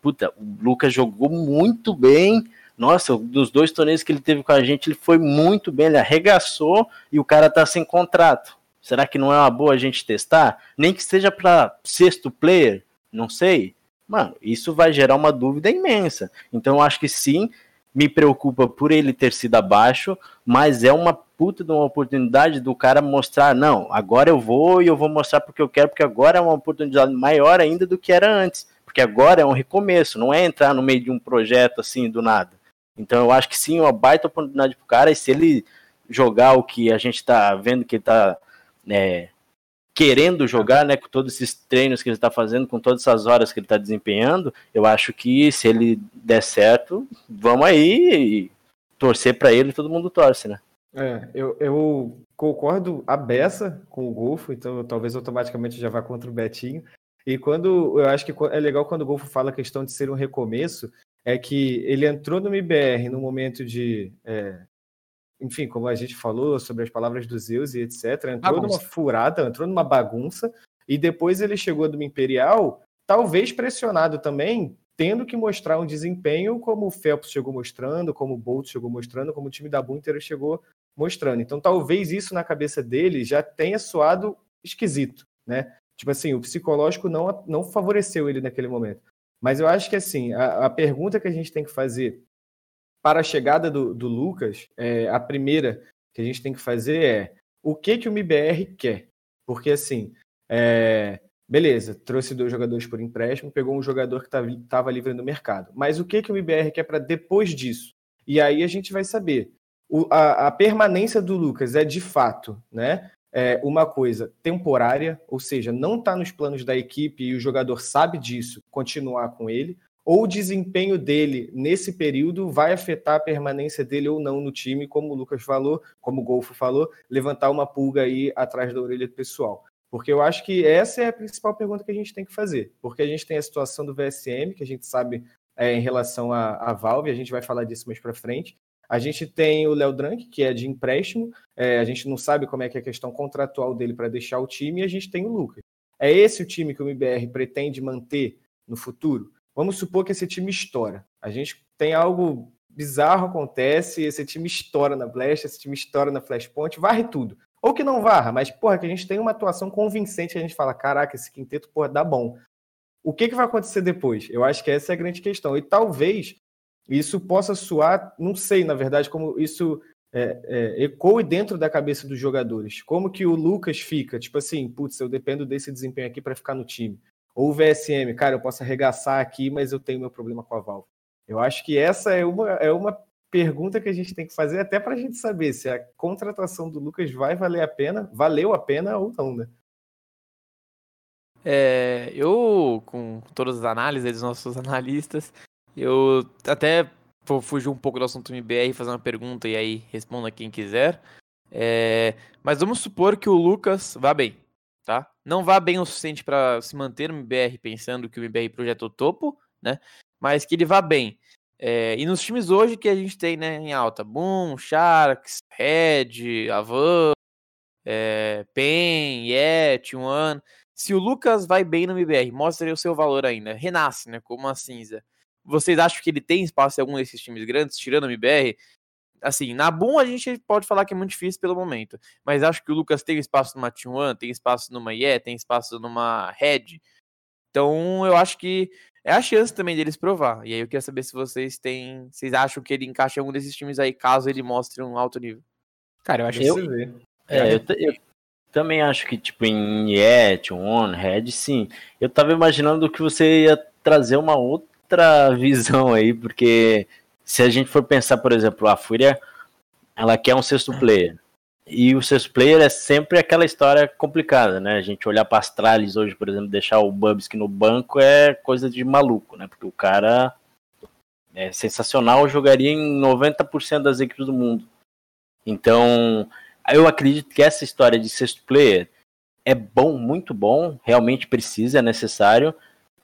puta, o Lucas jogou muito bem. Nossa, dos dois torneios que ele teve com a gente, ele foi muito bem, ele arregaçou e o cara tá sem contrato. Será que não é uma boa a gente testar? Nem que seja para sexto player, não sei. Mano, isso vai gerar uma dúvida imensa. Então eu acho que sim, me preocupa por ele ter sido abaixo, mas é uma puta de uma oportunidade do cara mostrar, não, agora eu vou e eu vou mostrar porque eu quero, porque agora é uma oportunidade maior ainda do que era antes, porque agora é um recomeço, não é entrar no meio de um projeto assim do nada. Então eu acho que sim, uma baita oportunidade pro cara, e se ele jogar o que a gente tá vendo que ele tá é, querendo jogar, né, com todos esses treinos que ele está fazendo, com todas essas horas que ele está desempenhando, eu acho que se ele der certo, vamos aí torcer para ele, todo mundo torce, né? É, eu, eu concordo a beça com o Golfo, então talvez automaticamente já vá contra o Betinho. E quando eu acho que é legal quando o Golfo fala a questão de ser um recomeço, é que ele entrou no MBR no momento de é, enfim, como a gente falou sobre as palavras dos Zeus e etc., entrou bagunça. numa furada, entrou numa bagunça, e depois ele chegou do Imperial, talvez pressionado também, tendo que mostrar um desempenho como o Phelps chegou mostrando, como o Bolt chegou mostrando, como o time da Boom inteira chegou mostrando. Então, talvez isso na cabeça dele já tenha soado esquisito, né? Tipo assim, o psicológico não, não favoreceu ele naquele momento. Mas eu acho que, assim, a, a pergunta que a gente tem que fazer para a chegada do, do Lucas, é, a primeira que a gente tem que fazer é o que, que o MBR quer? Porque assim, é, beleza, trouxe dois jogadores por empréstimo, pegou um jogador que estava livre no mercado. Mas o que, que o MBR quer para depois disso? E aí a gente vai saber. O, a, a, permanência do Lucas é de fato né, é uma coisa temporária, ou seja, não está nos planos da equipe e o jogador sabe disso, continuar com ele, ou o desempenho dele nesse período vai afetar a permanência dele ou não no time, como o Lucas falou, como o Golfo falou, levantar uma pulga aí atrás da orelha do pessoal. Porque eu acho que essa é a principal pergunta que a gente tem que fazer. Porque a gente tem a situação do VSM, que a gente sabe é, em relação à, Valve, a gente vai falar disso mais para frente. A gente tem o Léo Drank, que é de empréstimo, é, a gente não sabe como é que é a questão contratual dele para deixar o time, e a gente tem o Lucas. É esse o time que o MBR pretende manter no futuro? Vamos supor que esse time estoura. A gente tem algo bizarro acontece, esse time estoura na Blast, esse time estoura na Flashpoint, varre tudo. Ou que não varra, mas, porra, que a gente tem uma atuação convincente, a gente fala, caraca, esse quinteto, porra, dá bom. O que, que vai acontecer depois? Eu acho que essa é a grande questão. E talvez isso possa soar, não sei, na verdade, como isso é, é, ecoe dentro da cabeça dos jogadores. Como que o Lucas fica? Tipo assim, putz, eu dependo desse desempenho aqui para ficar no time. Ou VSM, cara, eu posso arregaçar aqui, mas eu tenho meu problema com a Valve. Eu acho que essa é uma, é uma pergunta que a gente tem que fazer até para a gente saber se a contratação do Lucas vai valer a pena, valeu a pena ou não, né? É, eu, com todas as análises dos nossos analistas, eu até vou fugir um pouco do assunto MBR fazer uma pergunta e aí responda quem quiser. É, mas vamos supor que o Lucas vá bem? Não vá bem o suficiente para se manter no MBR pensando que o MBR projetou topo, né? Mas que ele vá bem. É, e nos times hoje que a gente tem, né, em alta, Boom, Sharks, Red, Avan, é, Pen, Yet, One. Se o Lucas vai bem no MBR, mostra o seu valor ainda, renasce, né, como uma cinza. Vocês acham que ele tem espaço em algum desses times grandes, tirando o MBR? Assim, na Boom a gente pode falar que é muito difícil pelo momento, mas acho que o Lucas tem espaço numa T1, tem espaço numa IE, tem espaço numa Red. Então eu acho que é a chance também deles provar. E aí eu queria saber se vocês têm, vocês acham que ele encaixa em algum desses times aí, caso ele mostre um alto nível. Cara, eu acho eu, que é, eu, eu, também acho que tipo em IE, T1, Red, sim. Eu tava imaginando que você ia trazer uma outra visão aí, porque se a gente for pensar, por exemplo, a Fúria, ela quer um sexto player. E o sexto player é sempre aquela história complicada, né? A gente olhar para Astralis hoje, por exemplo, deixar o Bubsky no banco é coisa de maluco, né? Porque o cara é sensacional, jogaria em 90% das equipes do mundo. Então, eu acredito que essa história de sexto player é bom, muito bom, realmente precisa, é necessário,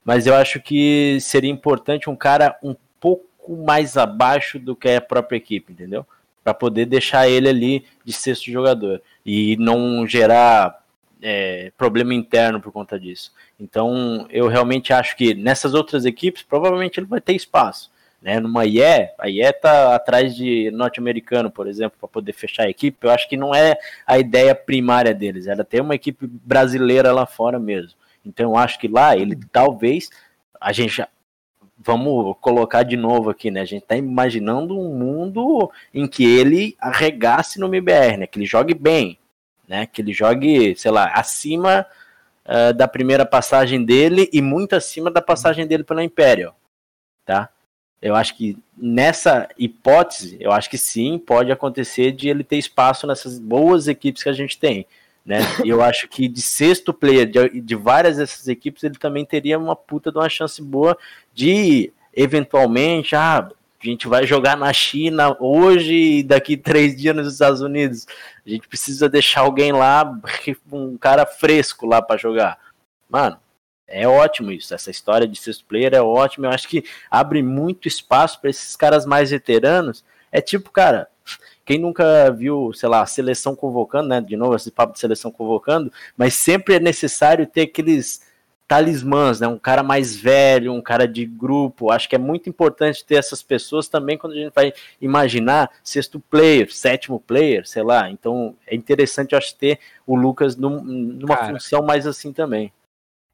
mas eu acho que seria importante um cara um pouco pouco mais abaixo do que a própria equipe, entendeu? Para poder deixar ele ali de sexto jogador e não gerar é, problema interno por conta disso. Então, eu realmente acho que nessas outras equipes, provavelmente ele vai ter espaço. Né? Numa IE, a IE tá atrás de norte-americano, por exemplo, para poder fechar a equipe. Eu acho que não é a ideia primária deles, era ter uma equipe brasileira lá fora mesmo. Então, eu acho que lá ele talvez a gente vamos colocar de novo aqui, né? A gente tá imaginando um mundo em que ele arregasse no MBR, né? Que ele jogue bem, né? Que ele jogue, sei lá, acima uh, da primeira passagem dele e muito acima da passagem dele pela Imperial, tá? Eu acho que nessa hipótese, eu acho que sim, pode acontecer de ele ter espaço nessas boas equipes que a gente tem. Né? Eu acho que de sexto player de, de várias dessas equipes, ele também teria uma puta de uma chance boa de eventualmente, ah, a gente vai jogar na China hoje e daqui três dias nos Estados Unidos. A gente precisa deixar alguém lá, um cara fresco lá para jogar. Mano, é ótimo isso. Essa história de sexto player é ótimo. Eu acho que abre muito espaço para esses caras mais veteranos. É tipo, cara, quem nunca viu, sei lá, seleção convocando, né? De novo, esse papo de seleção convocando, mas sempre é necessário ter aqueles talismãs, né? Um cara mais velho, um cara de grupo. Acho que é muito importante ter essas pessoas também quando a gente vai imaginar sexto player, sétimo player, sei lá. Então é interessante, acho, ter o Lucas num, numa cara, função mais assim também.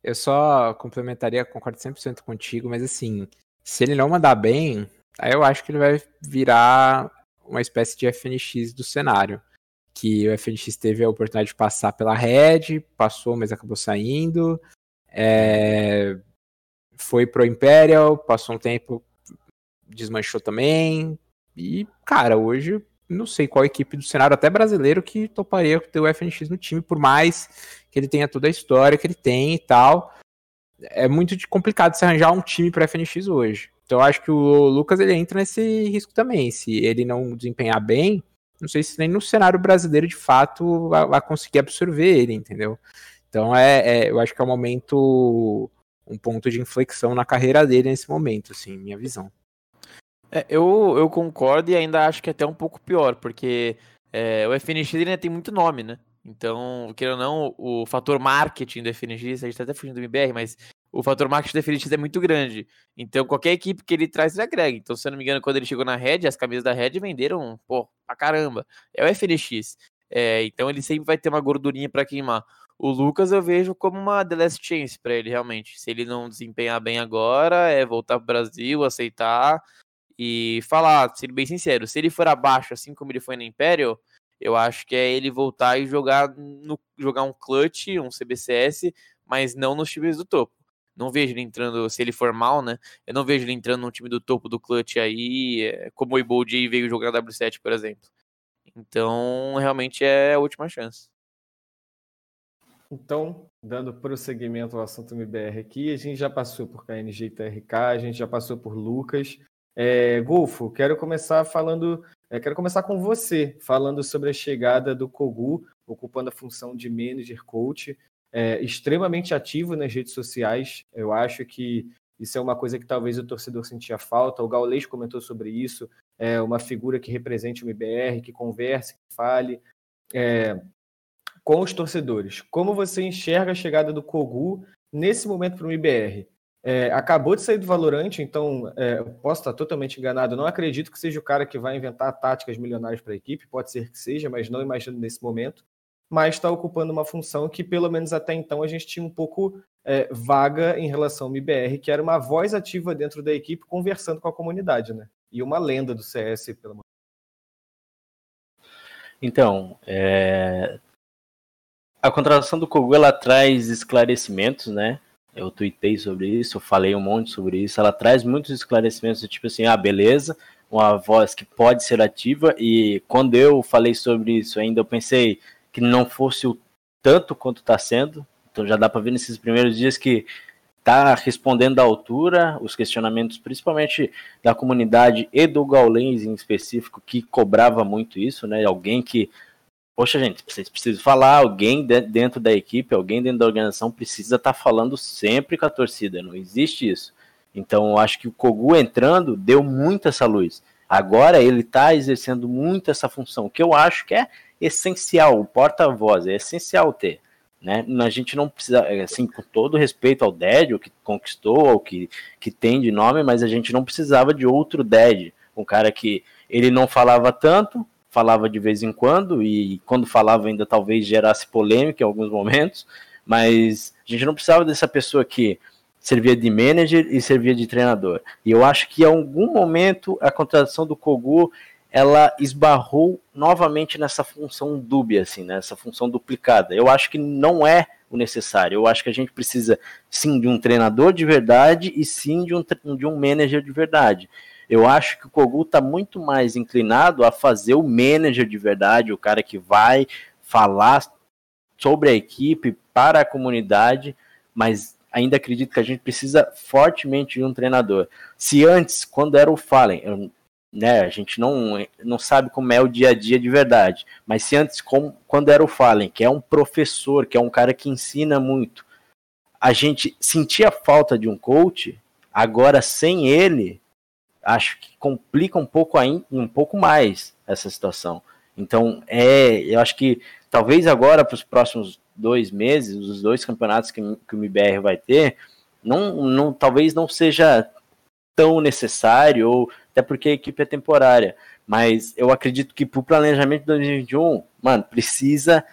Eu só complementaria, concordo 100% contigo, mas assim, se ele não mandar bem, aí eu acho que ele vai virar uma espécie de FNX do cenário. Que o FNX teve a oportunidade de passar pela Red, passou, mas acabou saindo. É... Foi pro Imperial, passou um tempo, desmanchou também. E, cara, hoje não sei qual equipe do cenário, até brasileiro, que toparia ter o FNX no time, por mais que ele tenha toda a história que ele tem e tal. É muito complicado se arranjar um time para FNX hoje. Então eu acho que o Lucas ele entra nesse risco também. Se ele não desempenhar bem, não sei se nem no cenário brasileiro de fato vai, vai conseguir absorver ele, entendeu? Então é, é, eu acho que é um momento, um ponto de inflexão na carreira dele nesse momento, assim, minha visão. É, eu, eu concordo e ainda acho que é até um pouco pior, porque é, o FNX ainda tem muito nome, né? Então, querendo ou não, o fator marketing do FNX, a gente tá até fugindo do MBR, mas o fator do FNX é muito grande. Então, qualquer equipe que ele traz, ele agrega. Então, se eu não me engano, quando ele chegou na Red, as camisas da Red venderam, pô, pra caramba. É o FNX. É, então, ele sempre vai ter uma gordurinha para queimar. O Lucas eu vejo como uma the last chance para ele, realmente. Se ele não desempenhar bem agora, é voltar pro Brasil, aceitar e falar, sendo bem sincero, se ele for abaixo, assim como ele foi na Imperial, eu acho que é ele voltar e jogar, no, jogar um clutch, um CBCS, mas não nos times do topo. Não vejo ele entrando, se ele for mal, né? Eu não vejo ele entrando num time do topo do clutch aí, é, como o Ibold veio jogar W7, por exemplo. Então, realmente é a última chance. Então, dando prosseguimento ao assunto MBR aqui, a gente já passou por KNG e TRK, a gente já passou por Lucas. É, Golfo, quero começar falando, é, quero começar com você, falando sobre a chegada do Kogu, ocupando a função de manager coach, é, extremamente ativo nas redes sociais. Eu acho que isso é uma coisa que talvez o torcedor sentia falta. O Gaulês comentou sobre isso. É uma figura que represente o MBR, que converse, que fale. É, com os torcedores. Como você enxerga a chegada do Kogu nesse momento para o MBR? É, acabou de sair do Valorante, então é, posso estar totalmente enganado. Não acredito que seja o cara que vai inventar táticas milionárias para a equipe, pode ser que seja, mas não imagino nesse momento. Mas está ocupando uma função que, pelo menos até então, a gente tinha um pouco é, vaga em relação ao MBR, que era uma voz ativa dentro da equipe conversando com a comunidade, né? E uma lenda do CS, pelo menos. Então, é, a contratação do Kogu ela traz esclarecimentos, né? Eu tuitei sobre isso, eu falei um monte sobre isso. Ela traz muitos esclarecimentos, tipo assim, ah, beleza, uma voz que pode ser ativa. E quando eu falei sobre isso ainda, eu pensei que não fosse o tanto quanto está sendo. Então já dá para ver nesses primeiros dias que está respondendo à altura os questionamentos, principalmente da comunidade e do Gaulens em específico, que cobrava muito isso, né? Alguém que Poxa, gente, vocês precisam falar, alguém dentro da equipe, alguém dentro da organização precisa estar tá falando sempre com a torcida, não existe isso. Então, eu acho que o Kogu entrando deu muito essa luz. Agora ele está exercendo muito essa função, que eu acho que é essencial, o porta-voz, é essencial ter. Né? A gente não precisa, assim, com todo respeito ao Dead, o que conquistou, o que, que tem de nome, mas a gente não precisava de outro Dead, um cara que ele não falava tanto, falava de vez em quando, e quando falava ainda talvez gerasse polêmica em alguns momentos, mas a gente não precisava dessa pessoa que servia de manager e servia de treinador. E eu acho que em algum momento a contratação do Kogu ela esbarrou novamente nessa função dúbia, assim, nessa função duplicada. Eu acho que não é o necessário. Eu acho que a gente precisa sim de um treinador de verdade e sim de um, de um manager de verdade. Eu acho que o Kogu está muito mais inclinado a fazer o manager de verdade, o cara que vai falar sobre a equipe para a comunidade, mas ainda acredito que a gente precisa fortemente de um treinador. Se antes, quando era o Fallen, né, a gente não, não sabe como é o dia a dia de verdade, mas se antes, como, quando era o Fallen, que é um professor, que é um cara que ensina muito, a gente sentia falta de um coach, agora sem ele, acho que complica um pouco, ainda, um pouco mais essa situação. Então, é, eu acho que talvez agora, para os próximos dois meses, os dois campeonatos que, que o MBR vai ter, não, não, talvez não seja tão necessário, ou até porque a equipe é temporária. Mas eu acredito que para o planejamento de 2021, mano, precisa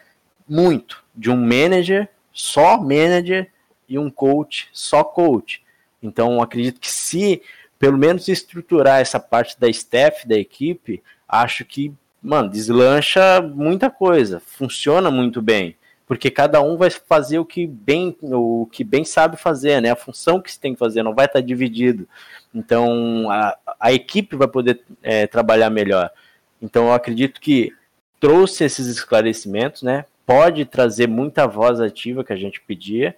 muito de um manager, só manager, e um coach, só coach. Então, acredito que se pelo menos estruturar essa parte da staff da equipe, acho que, mano, deslancha muita coisa, funciona muito bem porque cada um vai fazer o que bem o que bem sabe fazer, né? A função que se tem que fazer não vai estar dividido. Então a, a equipe vai poder é, trabalhar melhor. Então eu acredito que trouxe esses esclarecimentos, né? Pode trazer muita voz ativa que a gente pedia,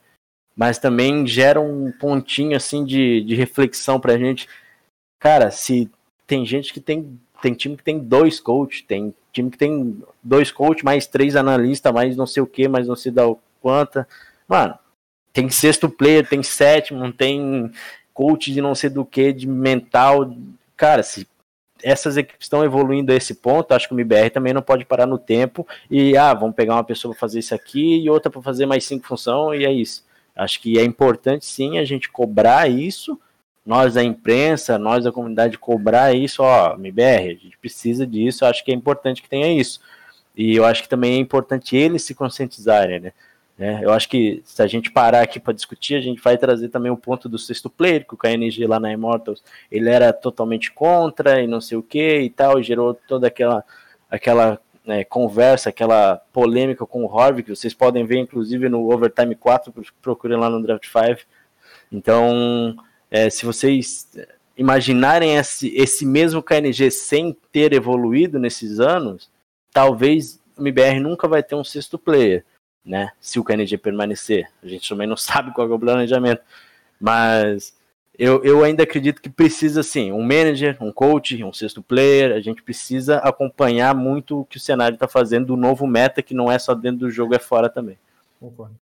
mas também gera um pontinho assim de, de reflexão para a gente. Cara, se tem gente que tem tem time que tem dois coaches, tem time que tem dois coaches, mais três analistas, mais não sei o que, mais não sei da quanta. Mano, tem sexto player, tem sétimo, tem coach de não sei do que, de mental. Cara, se essas equipes estão evoluindo a esse ponto, acho que o MBR também não pode parar no tempo e, ah, vamos pegar uma pessoa para fazer isso aqui e outra para fazer mais cinco funções e é isso. Acho que é importante sim a gente cobrar isso nós da imprensa, nós da comunidade cobrar isso, ó, MBR, a gente precisa disso, acho que é importante que tenha isso. E eu acho que também é importante eles se conscientizarem, né? É, eu acho que se a gente parar aqui para discutir, a gente vai trazer também o ponto do sexto player, que o KNG lá na Immortals, ele era totalmente contra e não sei o que e tal, e gerou toda aquela, aquela né, conversa, aquela polêmica com o Harvey, que vocês podem ver inclusive no Overtime 4, procurem lá no Draft 5. Então, é, se vocês imaginarem esse, esse mesmo KNG sem ter evoluído nesses anos, talvez o MBR nunca vai ter um sexto player, né? Se o KNG permanecer. A gente também não sabe qual é o planejamento. Mas eu, eu ainda acredito que precisa, sim, um manager, um coach, um sexto player. A gente precisa acompanhar muito o que o cenário está fazendo do novo meta, que não é só dentro do jogo, é fora também. Concordo.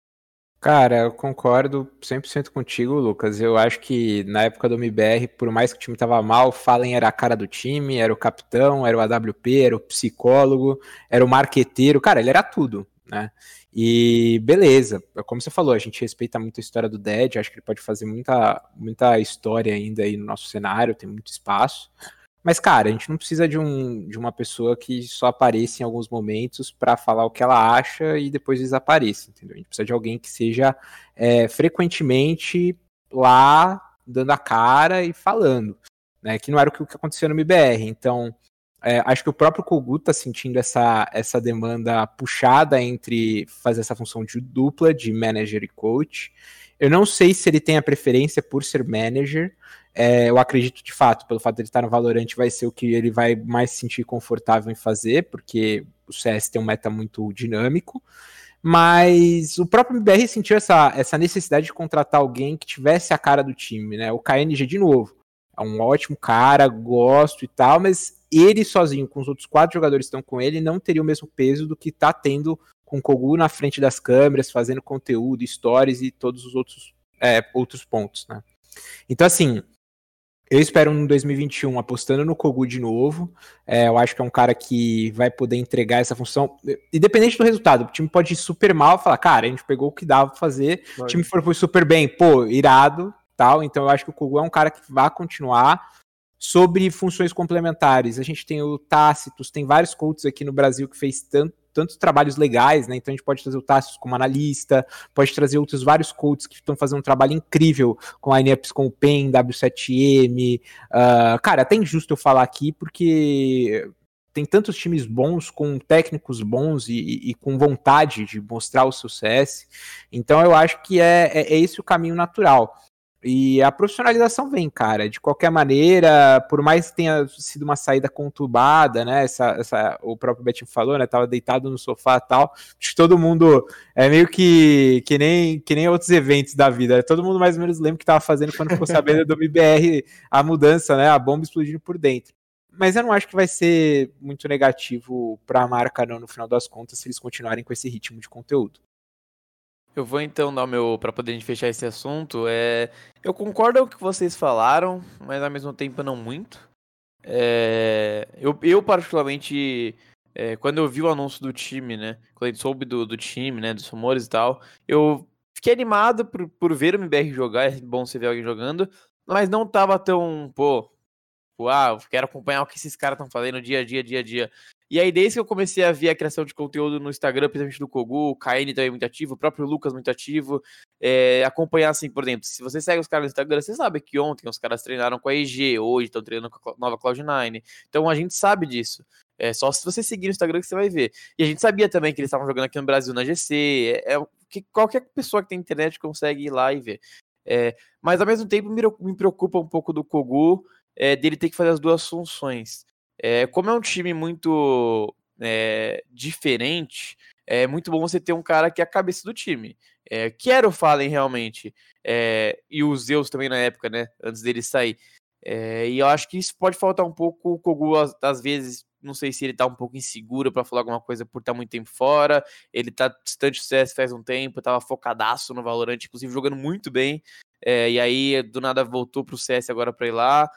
Cara, eu concordo 100% contigo, Lucas. Eu acho que na época do MBR, por mais que o time tava mal, Fallen era a cara do time, era o capitão, era o AWP, era o psicólogo, era o marqueteiro. Cara, ele era tudo, né? E beleza, como você falou, a gente respeita muito a história do Dead, acho que ele pode fazer muita, muita história ainda aí no nosso cenário, tem muito espaço. Mas, cara, a gente não precisa de, um, de uma pessoa que só apareça em alguns momentos para falar o que ela acha e depois desapareça, entendeu? A gente precisa de alguém que seja é, frequentemente lá dando a cara e falando, né? Que não era o que, acontecia no MBR. Então, é, acho que o próprio Kogu tá sentindo essa, essa demanda puxada entre fazer essa função de dupla, de manager e coach. Eu não sei se ele tem a preferência por ser manager, é, eu acredito de fato, pelo fato de ele estar no Valorant, vai ser o que ele vai mais se sentir confortável em fazer, porque o CS tem um meta muito dinâmico. Mas o próprio MBR sentiu essa, essa necessidade de contratar alguém que tivesse a cara do time, né? O KNG, de novo, é um ótimo cara, gosto e tal, mas ele sozinho, com os outros quatro jogadores que estão com ele, não teria o mesmo peso do que está tendo com o Kogu na frente das câmeras, fazendo conteúdo, stories e todos os outros, é, outros pontos, né? Então, assim, eu espero um 2021 apostando no Kogu de novo. É, eu acho que é um cara que vai poder entregar essa função, independente do resultado. O time pode ir super mal, falar, cara, a gente pegou o que dava pra fazer. Vai. O time for, foi super bem, pô, irado, tal. Então eu acho que o Kogu é um cara que vai continuar. Sobre funções complementares, a gente tem o Tácitos, tem vários coaches aqui no Brasil que fez tanto tantos trabalhos legais, né? Então a gente pode trazer o Tassos como analista, pode trazer outros vários coaches que estão fazendo um trabalho incrível com lineups com o PEN, W7M. Uh, cara, até injusto eu falar aqui, porque tem tantos times bons, com técnicos bons e, e, e, com vontade de mostrar o CS. Então eu acho que é, é, é esse o caminho natural. E a profissionalização vem, cara, de qualquer maneira, por mais que tenha sido uma saída conturbada, né? Essa, essa, o próprio Betinho falou, né? Tava deitado no sofá e tal. Acho que todo mundo é meio que, que, nem, que nem outros eventos da vida. Todo mundo mais ou menos lembra o que tava fazendo quando ficou sabendo do MBR, a mudança, né? A bomba explodindo por dentro. Mas eu não acho que vai ser muito negativo para a marca, não, no final das contas, se eles continuarem com esse ritmo de conteúdo. Eu vou então dar o meu. para poder fechar esse assunto. É, eu concordo com o que vocês falaram, mas ao mesmo tempo não muito. É, eu, eu, particularmente, é, quando eu vi o anúncio do time, né? Quando a gente soube do, do time, né? Dos rumores e tal, eu fiquei animado por, por ver o MBR jogar. É bom você ver alguém jogando, mas não tava tão, pô. Uau, quero acompanhar o que esses caras estão fazendo dia a dia, dia a dia. E aí, desde que eu comecei a ver a criação de conteúdo no Instagram, principalmente do Kogu, o KN também é muito ativo, o próprio Lucas muito ativo, é, acompanhar assim, por exemplo, se você segue os caras no Instagram, você sabe que ontem os caras treinaram com a EG, hoje estão treinando com a nova Cloud9. Então a gente sabe disso. É só se você seguir no Instagram que você vai ver. E a gente sabia também que eles estavam jogando aqui no Brasil na GC. É, é que qualquer pessoa que tem internet consegue ir lá e ver. É, mas ao mesmo tempo me, me preocupa um pouco do Kogu, é, dele ter que fazer as duas funções. É, como é um time muito é, diferente, é muito bom você ter um cara que é a cabeça do time. É, que era o Fallen realmente. É, e o Zeus também na época, né? Antes dele sair. É, e eu acho que isso pode faltar um pouco. O Kogu, às, vezes, não sei se ele tá um pouco inseguro para falar alguma coisa por estar tá muito tempo fora. Ele tá distante do CS faz um tempo, tava focadaço no Valorant, inclusive jogando muito bem. É, e aí, do nada, voltou pro CS agora pra ir lá.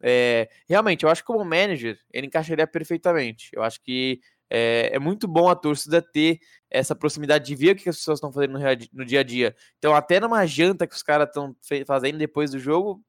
É, realmente, eu acho que como manager, ele encaixaria perfeitamente. Eu acho que é, é, muito bom a torcida ter essa proximidade de ver o que as pessoas estão fazendo no, no, dia a dia. Então, até numa janta que os caras estão fazendo depois do jogo,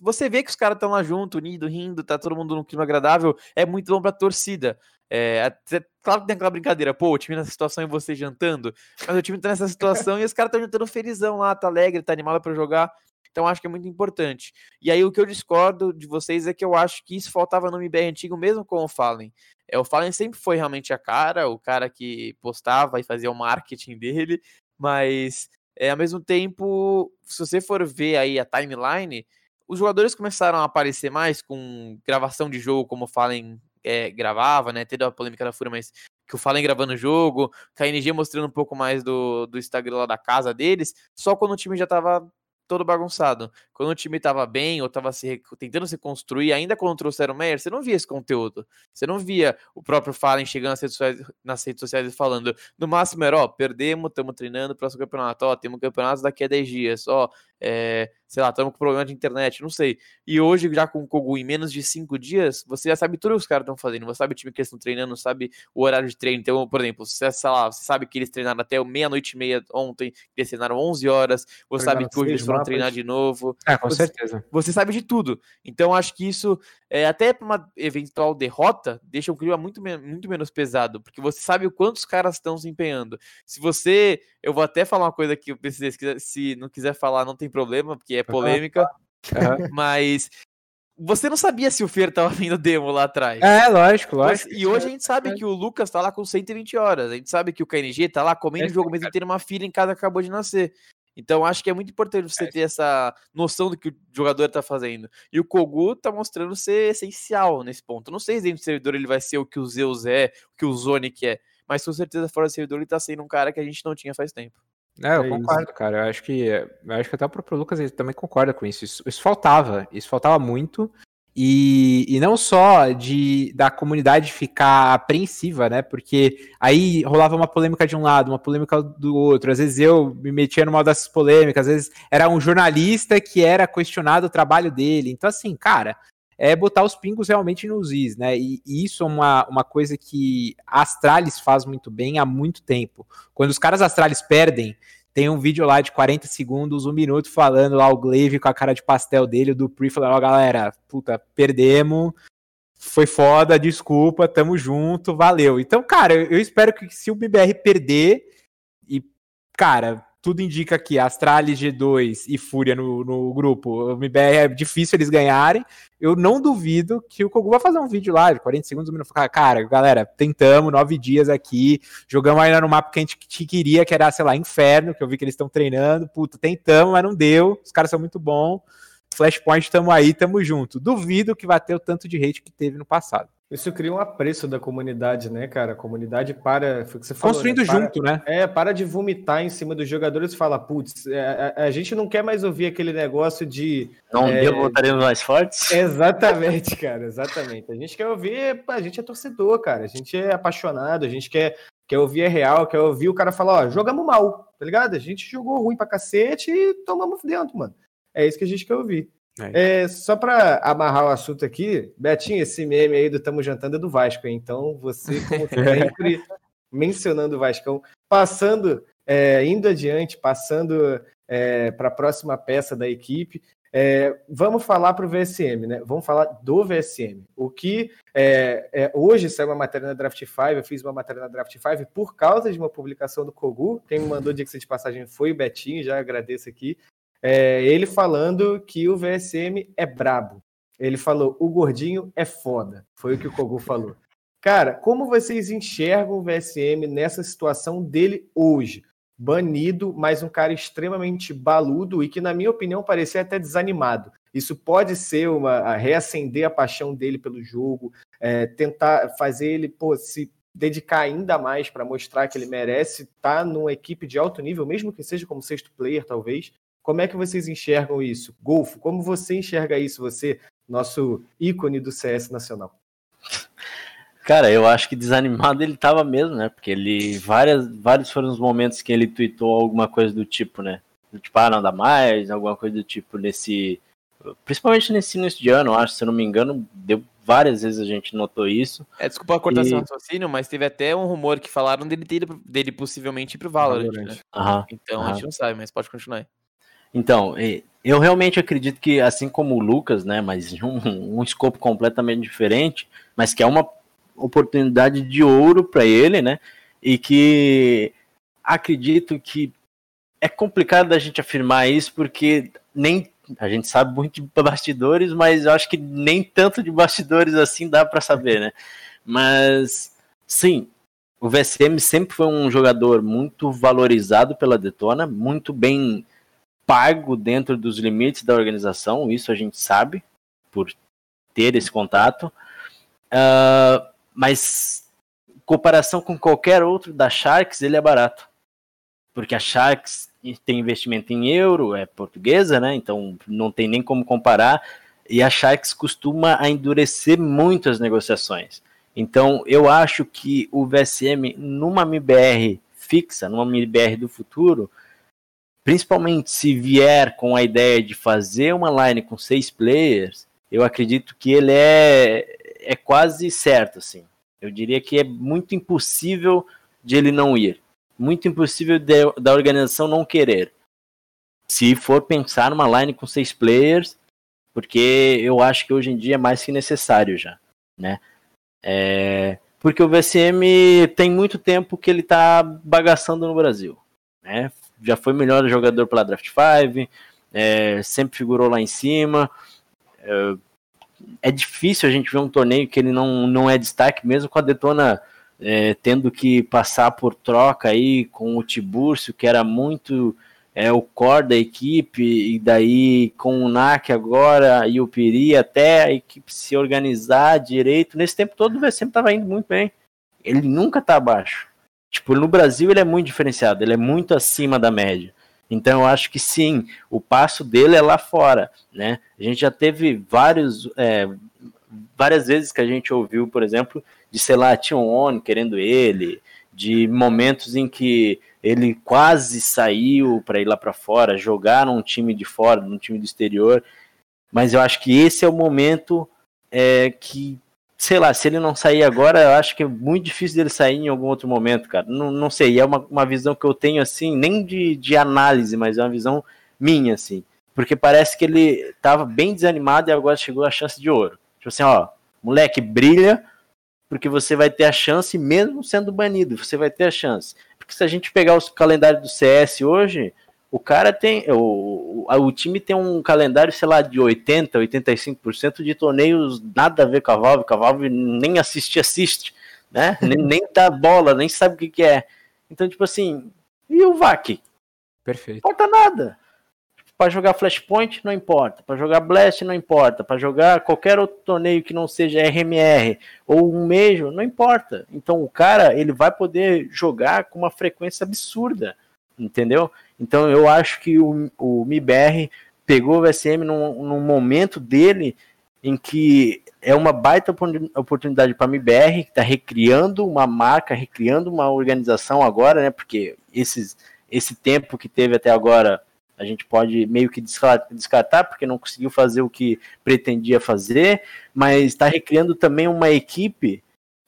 você vê que os caras estão lá junto, unido, rindo, tá todo mundo num clima agradável, é muito bom pra torcida. É, até, claro que tem aquela brincadeira, pô, o time nessa situação e você jantando, mas o time tá nessa situação e os caras estão jantando felizão lá, tá alegre, tá animado para jogar. Então acho que é muito importante. E aí o que eu discordo de vocês é que eu acho que isso faltava no MBR antigo, mesmo com o Fallen. É, o Fallen sempre foi realmente a cara, o cara que postava e fazia o marketing dele, mas é, ao mesmo tempo, se você for ver aí a timeline, os jogadores começaram a aparecer mais com gravação de jogo, como o Fallen é, gravava, né? Teve a polêmica da Fúria, mas que o Fallen gravando o jogo, KNG mostrando um pouco mais do, do Instagram lá da casa deles, só quando o time já tava todo bagunçado. Quando o time estava bem ou estava se, tentando se construir, ainda quando trouxeram o Meyer, você não via esse conteúdo. Você não via o próprio Fallen chegando nas redes sociais, nas redes sociais e falando, no máximo era, ó, perdemos, estamos treinando, próximo campeonato, ó, temos campeonatos daqui a 10 dias, ó, é, sei lá, estamos com problema de internet, não sei. E hoje, já com o Kogu em menos de cinco dias, você já sabe tudo que os caras estão fazendo. Você sabe o time que eles estão treinando, sabe o horário de treino. Então, por exemplo, você, sei lá, você sabe que eles treinaram até meia-noite e meia ontem, que eles treinaram 11 horas, você sabe que hoje eles foram treinar de novo. É, com você, certeza. Você sabe de tudo. Então, acho que isso, é, até para uma eventual derrota, deixa o clima muito, muito menos pesado, porque você sabe o quanto os caras estão se empenhando. Se você. Eu vou até falar uma coisa que se, se não quiser falar, não tem problema, porque é polêmica. Uhum. Mas você não sabia se o Fer tava vindo demo lá atrás. É, lógico, lógico. E hoje a gente sabe que o Lucas tá lá com 120 horas. A gente sabe que o KNG tá lá comendo o jogo mesmo tendo uma filha em casa que acabou de nascer. Então acho que é muito importante você ter essa noção do que o jogador tá fazendo. E o Kogu tá mostrando ser essencial nesse ponto. não sei se dentro do servidor ele vai ser o que o Zeus é, o que o Zonic é, mas com certeza fora do servidor ele tá sendo um cara que a gente não tinha faz tempo. É, eu é concordo, isso. cara. Eu acho que eu acho que até o próprio Lucas ele também concorda com isso. isso. Isso, faltava, isso faltava muito. E, e não só de da comunidade ficar apreensiva, né? Porque aí rolava uma polêmica de um lado, uma polêmica do outro. Às vezes eu me metia numa dessas polêmicas, às vezes era um jornalista que era questionado o trabalho dele. Então, assim, cara, é botar os pingos realmente nos is, né? E, e, isso é uma, uma coisa que a Astralis faz muito bem há muito tempo. Quando os caras Astralis perdem, tem um vídeo lá de 40 segundos, um minuto, falando lá o Glaive com a cara de pastel dele, o Dupri falando, ó, oh, galera, puta, perdemos, foi foda, desculpa, tamo junto, valeu. Então, cara, eu, eu espero que se o BBR perder, e, cara, tudo indica que Astralis G2 e Fúria no, no grupo, o MBR é difícil eles ganharem. Eu não duvido que o Kogu vai fazer um vídeo lá de 40 segundos, um minuto. Cara, galera, tentamos nove dias aqui, jogamos ainda no mapa que a gente queria, que era, sei lá, inferno, que eu vi que eles estão treinando. Puta, tentamos, mas não deu. Os caras são muito bons. Flashpoint, tamo aí, tamo junto. Duvido que vai ter o tanto de hate que teve no passado. Isso cria um apreço da comunidade, né, cara? A comunidade para. Foi o que você falou, Construindo né? Para- junto, né? É, para de vomitar em cima dos jogadores e fala, putz, é, a, a gente não quer mais ouvir aquele negócio de. Não É. deu, voltaremos mais fortes? Exatamente, cara, exatamente. A gente quer ouvir, a gente é torcedor, cara. A gente é apaixonado, a gente quer, quer ouvir é real, quer ouvir o cara falar, ó, jogamos mal, tá ligado? A gente jogou ruim pra cacete e tomamos dentro, mano. É isso que a gente quer ouvir. É, só pra amarrar o assunto aqui, Betinho, esse meme aí do Tamo Jantando é do Vasco, hein? então você, como sempre, mencionando o Vascão, passando, é, indo adiante, passando é, para a próxima peça da equipe, é, vamos falar para o VSM, né? Vamos falar do VSM. O que é, é, hoje saiu uma matéria na Draft 5, eu fiz uma matéria na Draft 5 por causa de uma publicação do Kogu. Quem me mandou dica de passagem foi o Betinho, já agradeço aqui. É, ele falando que o VSM é brabo. Ele falou: o gordinho é foda. Foi o que o Kogu falou. Cara, como vocês enxergam o VSM nessa situação dele hoje? Banido, mas um cara extremamente baludo e que, na minha opinião, parecia até desanimado. Isso pode ser uma a reacender a paixão dele pelo jogo, é, tentar fazer ele pô, se dedicar ainda mais para mostrar que ele merece estar numa equipe de alto nível, mesmo que seja como sexto player, talvez. Como é que vocês enxergam isso? Golfo, como você enxerga isso, você, nosso ícone do CS nacional? Cara, eu acho que desanimado ele tava mesmo, né? Porque ele. Várias, vários foram os momentos que ele tweetou alguma coisa do tipo, né? Do tipo, ah, não dá mais, alguma coisa do tipo nesse. Principalmente nesse início de ano, eu acho, se eu não me engano, deu várias vezes a gente notou isso. É, desculpa cortar E- seu raciocínio, mas teve até um rumor que falaram dele, dele possivelmente ir pro Valorant, Valorant. né? Aham. Então a Aham. gente não sabe, mas pode continuar aí. Então, eu realmente acredito que, assim como o Lucas, né, mas um, um escopo completamente diferente, mas que é uma oportunidade de ouro para ele, né, e que acredito que é complicado da gente afirmar isso, porque nem a gente sabe muito de bastidores, mas eu acho que nem tanto de bastidores assim dá para saber, né? Mas sim, o VSM sempre foi um jogador muito valorizado pela Detona, muito bem pago dentro dos limites da organização, isso a gente sabe, por ter esse contato. Ah, mas, em comparação com qualquer outro da Sharks, ele é barato. Porque a Sharks tem investimento em euro, é portuguesa, né? Então não tem nem como comparar. E a Sharks costuma a endurecer muito as negociações. Então eu acho que o VSM, numa MBR fixa, numa MBR do futuro, principalmente se vier com a ideia de fazer uma line com seis players, eu acredito que ele é, é quase certo, assim. Eu diria que é muito impossível de ele não ir. Muito impossível de- da organização não querer. Se for pensar numa line com seis players, porque eu acho que hoje em dia é mais que necessário já, né? É, porque o VSM tem muito tempo que ele tá bagaçando no Brasil, né? Já foi melhor jogador pela Draft 5, é, sempre figurou lá em cima. É, é difícil a gente ver um torneio que ele não, não é destaque, mesmo com a Detona é, tendo que passar por troca aí com o Tiburcio, que era muito é, o core da equipe, e daí com o NAC agora e o Piri, até a equipe se organizar direito. Nesse tempo todo o VSM estava indo muito bem. Ele nunca tá abaixo. Tipo, no Brasil ele é muito diferenciado, ele é muito acima da média. Então eu acho que sim, o passo dele é lá fora, né? A gente já teve vários, é, várias vezes que a gente ouviu, por exemplo, de sei lá, Tion On querendo ele, de momentos em que ele quase saiu para ir lá para fora, jogar num time de fora, num time do exterior. Mas eu acho que esse é o momento é, que, sei lá, se ele não sair agora, eu acho que é muito difícil dele sair em algum outro momento, cara. Não, não sei, é uma, uma visão que eu tenho assim, nem de, de análise, mas é uma visão minha, assim. Porque parece que ele tava bem desanimado e agora chegou a chance de ouro. Tipo assim, ó, Moleque, brilha, porque você vai ter a chance, mesmo sendo banido, você vai ter a chance. Porque se a gente pegar os calendários do CS hoje, o cara tem. O, o time tem um calendário, sei lá, de 80%, 85% de torneios nada a ver com a Valve, que a Valve nem assiste, assiste, né? nem, nem dá bola, nem sabe o que, que é. Então, tipo assim, e o VAC? Perfeito. Não importa nada. Para jogar Flashpoint não importa, para jogar Blast não importa, para jogar qualquer outro torneio que não seja RMR ou um Major, não importa. Então o cara, ele vai poder jogar com uma frequência absurda, entendeu? Então eu acho que o, o MIBR pegou o VSM num, num momento dele em que é uma baita oportunidade para a MIBR, que está recriando uma marca, recriando uma organização agora, né? Porque esses, esse tempo que teve até agora a gente pode meio que descartar, porque não conseguiu fazer o que pretendia fazer, mas está recriando também uma equipe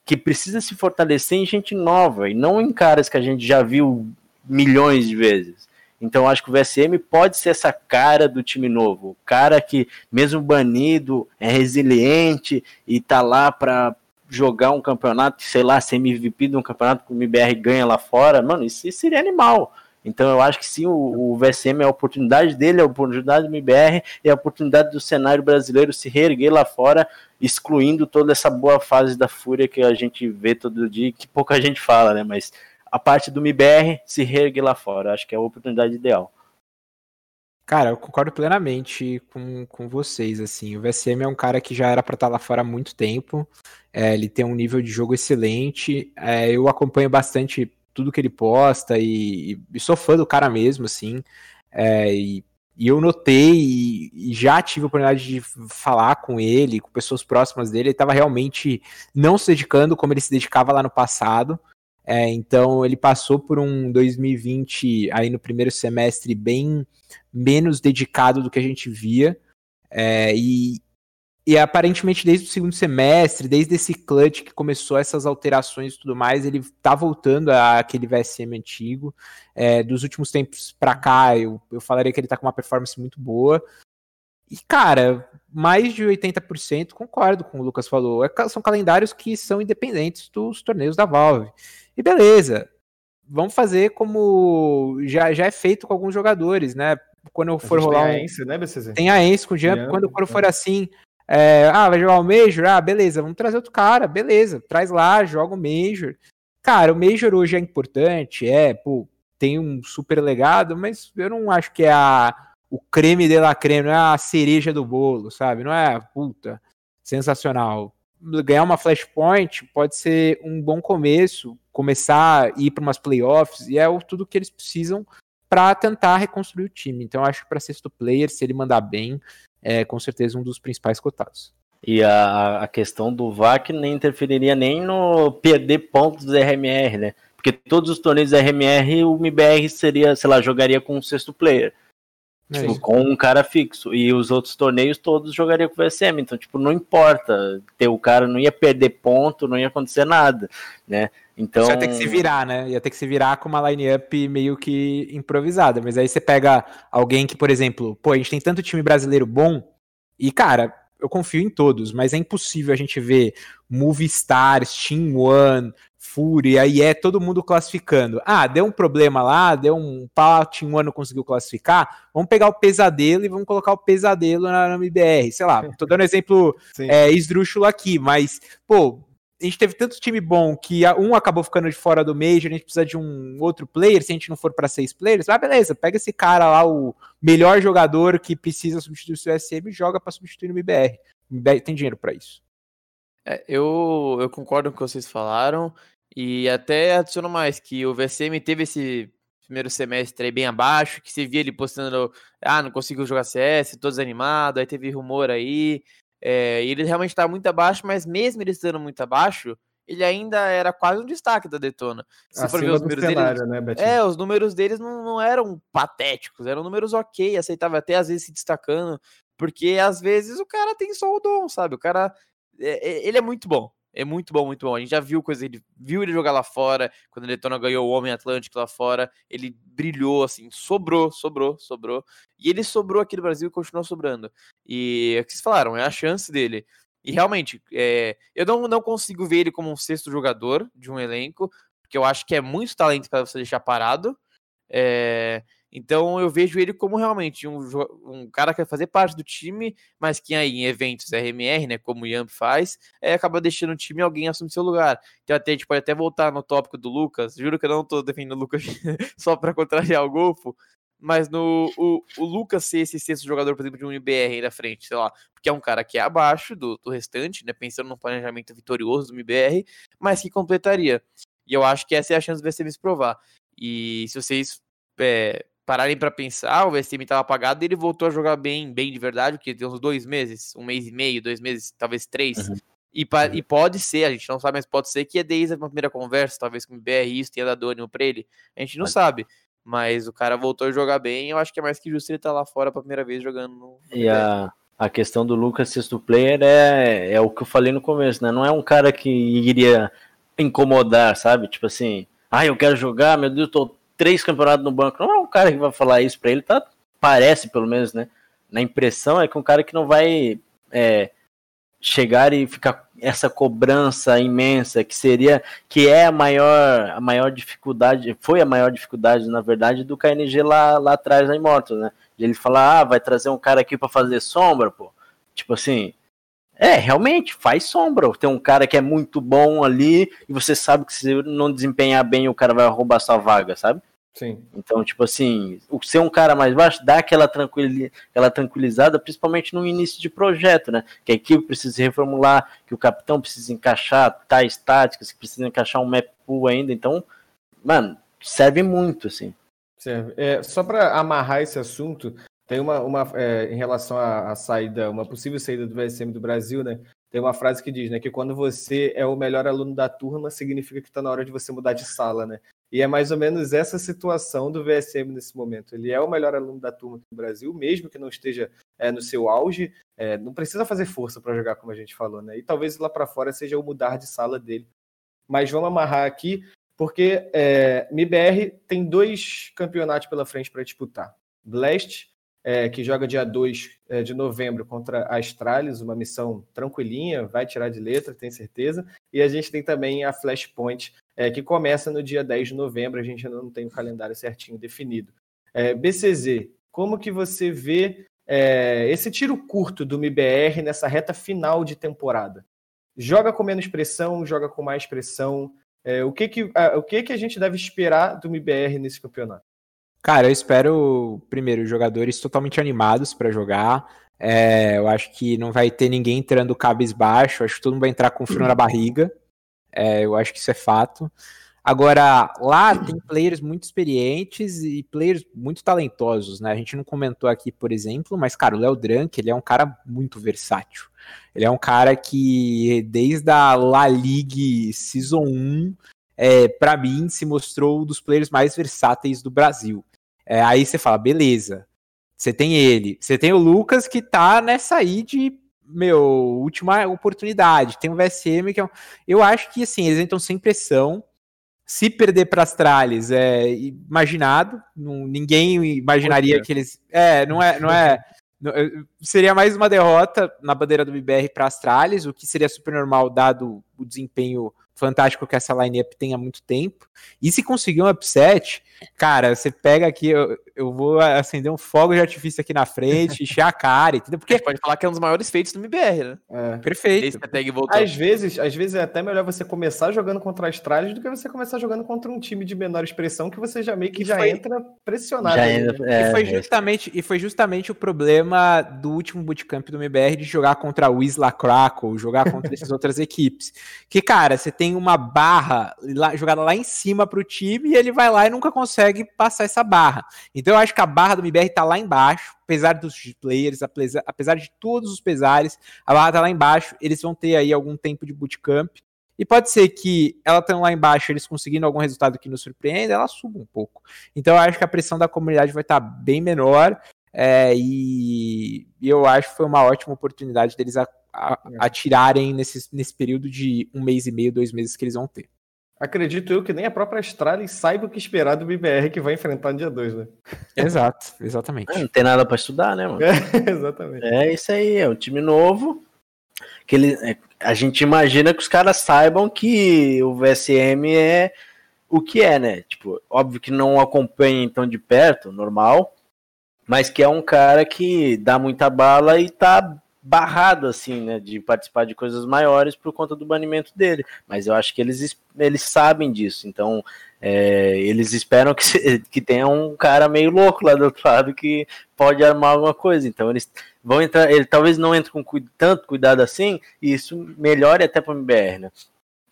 que precisa se fortalecer em gente nova e não em caras que a gente já viu milhões de vezes. Então acho que o VSM pode ser essa cara do time novo, o cara que mesmo banido é resiliente e tá lá para jogar um campeonato, sei lá, ser MVP de um campeonato que o MBR ganha lá fora, mano, isso, isso seria animal. Então eu acho que sim, o, o VSM é a oportunidade dele, é a oportunidade do MBR e a oportunidade do cenário brasileiro se reerguer lá fora, excluindo toda essa boa fase da Fúria que a gente vê todo dia, que pouca gente fala, né? Mas a parte do MBR se reerguer lá fora, acho que é a oportunidade ideal. Cara, eu concordo plenamente com, com vocês, assim, o VSM é um cara que já era para estar tá lá fora há muito tempo, é, ele tem um nível de jogo excelente, é, eu acompanho bastante tudo que ele posta e, e sou fã do cara mesmo, assim. É, e, e, eu notei e, e, já tive a oportunidade de falar com ele, com pessoas próximas dele, ele estava realmente não se dedicando como ele se dedicava lá no passado. É, então ele passou por um 2020 aí no primeiro semestre bem menos dedicado do que a gente via. É, e, e aparentemente, desde o segundo semestre, desde esse clutch que começou essas alterações e tudo mais, ele tá voltando àquele VSM antigo. É, dos últimos tempos para cá, eu, eu falaria que ele tá com uma performance muito boa. E, cara, mais de 80%, concordo com o Lucas falou. É, são calendários que são independentes dos torneios da Valve. E beleza, vamos fazer como já, já é feito com alguns jogadores, né? Quando for rolar. Tem a Ence, né, BCZ? Tem a Ence com o Jump. Quando, quando for assim, é, ah, vai jogar o Major? Ah, beleza, vamos trazer outro cara, beleza, traz lá, joga o Major. Cara, o Major hoje é importante, é, pô, tem um super legado, mas eu não acho que é a, o creme de la creme, não é a cereja do bolo, sabe? Não é, puta, sensacional. Ganhar uma Flashpoint pode ser um bom começo, começar a ir para umas playoffs, e é tudo que eles precisam para tentar reconstruir o time. Então, acho que para sexto player, se ele mandar bem, é com certeza um dos principais cotados. E a, a questão do VAC nem interferiria nem no perder pontos do RMR, né? Porque todos os torneios RMR, o MBR seria, sei lá, jogaria com um sexto player. É tipo, com um cara fixo. E os outros torneios todos jogariam com o VSM. Então, tipo, não importa. Ter o cara não ia perder ponto, não ia acontecer nada, né? Então. Você ia ter que se virar, né? Ia ter que se virar com uma line-up meio que improvisada. Mas aí você pega alguém que, por exemplo, pô, a gente tem tanto time brasileiro bom, e, cara, eu confio em todos, mas é impossível a gente ver Stars, Team One, Fúria, aí é todo mundo classificando. Ah, deu um problema lá, deu um pau, Team One não conseguiu classificar, vamos pegar o pesadelo e vamos colocar o pesadelo na, na MBR, sei lá, tô dando exemplo é, esdrúxulo aqui, mas, pô, a gente teve tanto time bom que um acabou ficando de fora do Major, a gente precisa de um outro player, se a gente não for para seis players, ah, beleza, pega esse cara lá, o melhor jogador que precisa substituir o seu SM e joga para substituir no MBR. O MBR tem dinheiro para isso. É, eu, eu concordo com o que vocês falaram e até adiciono mais que o VSM teve esse primeiro semestre aí bem abaixo, que se via ele postando, ah, não conseguiu jogar CS, tô desanimado, aí teve rumor aí, é, ele realmente está muito abaixo, mas mesmo ele estando muito abaixo, ele ainda era quase um destaque da Detona. Se for ver os números cenário, deles, né, Betinho? É, os números deles não, não eram patéticos, eram números ok, aceitável até às vezes se destacando, porque às vezes o cara tem só o dom, sabe? O cara, é, ele é muito bom. É muito bom, muito bom. A gente já viu coisa, ele viu ele jogar lá fora, quando ele Detona ganhou o Homem Atlântico lá fora, ele brilhou assim, sobrou, sobrou, sobrou. E ele sobrou aqui no Brasil e continuou sobrando. E é o que vocês falaram, é a chance dele. E realmente, é, eu não, não consigo ver ele como um sexto jogador de um elenco, porque eu acho que é muito talento para você deixar parado. É, então eu vejo ele como realmente um, um cara que vai fazer parte do time, mas que aí em eventos RMR, né, como o Yamp faz, é, acaba deixando o time e alguém assume seu lugar. Então até a gente pode até voltar no tópico do Lucas, juro que eu não tô defendendo o Lucas só para contrariar o Golfo, mas no o, o Lucas ser esse sexto jogador, por exemplo, de um IBR aí na frente, sei lá, porque é um cara que é abaixo do, do restante, né, pensando no planejamento vitorioso do IBR, mas que completaria. E eu acho que essa é a chance do VCM se provar. E se vocês é, pararem para pensar, o VCM estava apagado e ele voltou a jogar bem, bem de verdade, porque tem uns dois meses, um mês e meio, dois meses, talvez três. Uhum. E, e, pode ser, a gente não sabe, mas pode ser que é desde a primeira conversa, talvez com o BR isso tenha dado ânimo pra ele. A gente não sabe. Mas o cara voltou a jogar bem, eu acho que é mais que justo ele estar tá lá fora pela primeira vez jogando no. E a, a questão do Lucas sexto player é, é o que eu falei no começo, né? Não é um cara que iria incomodar, sabe? Tipo assim, ah, eu quero jogar, meu Deus, tô três campeonatos no banco. Não é um cara que vai falar isso pra ele, tá? Parece, pelo menos, né? Na impressão é que um cara que não vai é, chegar e ficar essa cobrança imensa que seria que é a maior a maior dificuldade foi a maior dificuldade na verdade do KNG lá, lá atrás na Immortals, né de ele falar ah vai trazer um cara aqui para fazer sombra pô tipo assim é realmente faz sombra tem um cara que é muito bom ali e você sabe que se não desempenhar bem o cara vai roubar sua vaga sabe Sim. Então, tipo assim, ser um cara mais baixo dá aquela, tranquil, aquela tranquilizada, principalmente no início de projeto, né? Que a equipe precisa reformular, que o capitão precisa encaixar tais táticas, que precisa encaixar um map pool ainda. Então, mano, serve muito, assim. Serve. É, só para amarrar esse assunto, tem uma, uma é, em relação à, à, saída, uma possível saída do VSM do Brasil, né? Tem uma frase que diz, né, que quando você é o melhor aluno da turma, significa que está na hora de você mudar de sala, né? E é mais ou menos essa situação do VSM nesse momento. Ele é o melhor aluno da turma do Brasil, mesmo que não esteja é, no seu auge. É, não precisa fazer força para jogar, como a gente falou, né? E talvez lá para fora seja o mudar de sala dele. Mas vamos amarrar aqui, porque é, MIBR tem dois campeonatos pela frente para disputar. Blast, é, que joga dia 2 é, de novembro contra a Astralis, uma missão tranquilinha, vai tirar de letra, tenho certeza. E a gente tem também a Flashpoint, é, que começa no dia 10 de novembro, a gente ainda não tem o calendário certinho definido. É, BCZ, como que você vê é, esse tiro curto do MBR nessa reta final de temporada? Joga com menos pressão, joga com mais pressão? É, o que que, a, o que que a gente deve esperar do MBR nesse campeonato? Cara, eu espero, primeiro, jogadores totalmente animados para jogar. É, eu acho que não vai ter ninguém entrando cabisbaixo, acho que todo mundo vai entrar com frio na barriga. É, eu acho que isso é fato. Agora, lá tem players muito experientes e players muito talentosos, né? A gente não comentou aqui, por exemplo, mas, cara, o Léo Drank, ele é um cara muito versátil. Ele é um cara que, desde a La Ligue Season 1, é, para mim, se mostrou um dos players mais versáteis do Brasil. É, aí você fala, beleza, você tem ele. Você tem o Lucas que tá nessa aí de meu, última oportunidade. Tem o VSM que é um... Eu acho que, assim, eles entram sem pressão. Se perder para Astralis é imaginado. Não, ninguém imaginaria que eles... É, não é... Não é seria mais uma derrota na bandeira do BBR para Astralis, o que seria super normal dado o desempenho fantástico que essa lineup tem há muito tempo. E se conseguir um upset, cara, você pega aqui, eu, eu vou acender um fogo de artifício aqui na frente, encher a cara, entendeu? Porque pode falar que é um dos maiores feitos do MBR, né? É. Perfeito. Às vezes, às vezes é até melhor você começar jogando contra a Astralis do que você começar jogando contra um time de menor expressão que você já meio que já foi... entra pressionado. Já entra, é, e, foi justamente, e foi justamente o problema do último bootcamp do MBR de jogar contra o Isla Crackle, jogar contra essas outras equipes. Que, cara, você tem uma barra lá, jogada lá em cima pro time e ele vai lá e nunca consegue passar essa barra. Então eu acho que a barra do MBR tá lá embaixo, apesar dos players, apesar, de todos os pesares, a barra tá lá embaixo, eles vão ter aí algum tempo de bootcamp. E pode ser que ela estando lá embaixo, eles conseguindo algum resultado que nos surpreenda, ela suba um pouco. Então eu acho que a pressão da comunidade vai estar tá bem menor. É, e, e, eu acho que foi uma ótima oportunidade deles a, a, é. atirarem nesse, nesse período de um mês e meio, dois meses que eles vão ter. Acredito eu que nem a própria Astralis saiba o que esperar do BBR que vai enfrentar no dia 2, né? Exato, exatamente. não tem nada para estudar, né, mano? É, exatamente. É isso aí, é um time novo. que ele, é, a gente imagina que os caras saibam que o VSM é o que é, né? Tipo, óbvio que não acompanha tão de perto, normal, mas que é um cara que dá muita bala e tá barrado, assim, né, de participar de coisas maiores por conta do banimento dele. Mas eu acho que eles, eles sabem disso, então é, eles esperam que, que tenha um cara meio louco lá do outro lado que pode armar alguma coisa. Então eles vão entrar, ele talvez não entre com tanto cuidado assim, e isso melhore até para o MBR, né?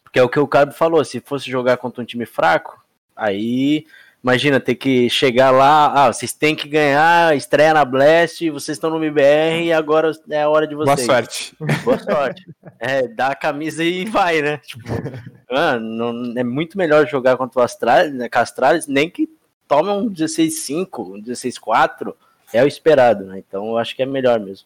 Porque é o que o Cabo falou, se fosse jogar contra um time fraco, aí Imagina ter que chegar lá, ah, vocês têm que ganhar, estreia na Blast, vocês estão no MBR e agora é a hora de vocês. Boa sorte. Boa sorte. É, dá a camisa e vai, né? Tipo, ah, não, é muito melhor jogar contra o Astralis, né, Castralis, nem que tome um 16-5, um 16-4, é o esperado, né? Então eu acho que é melhor mesmo.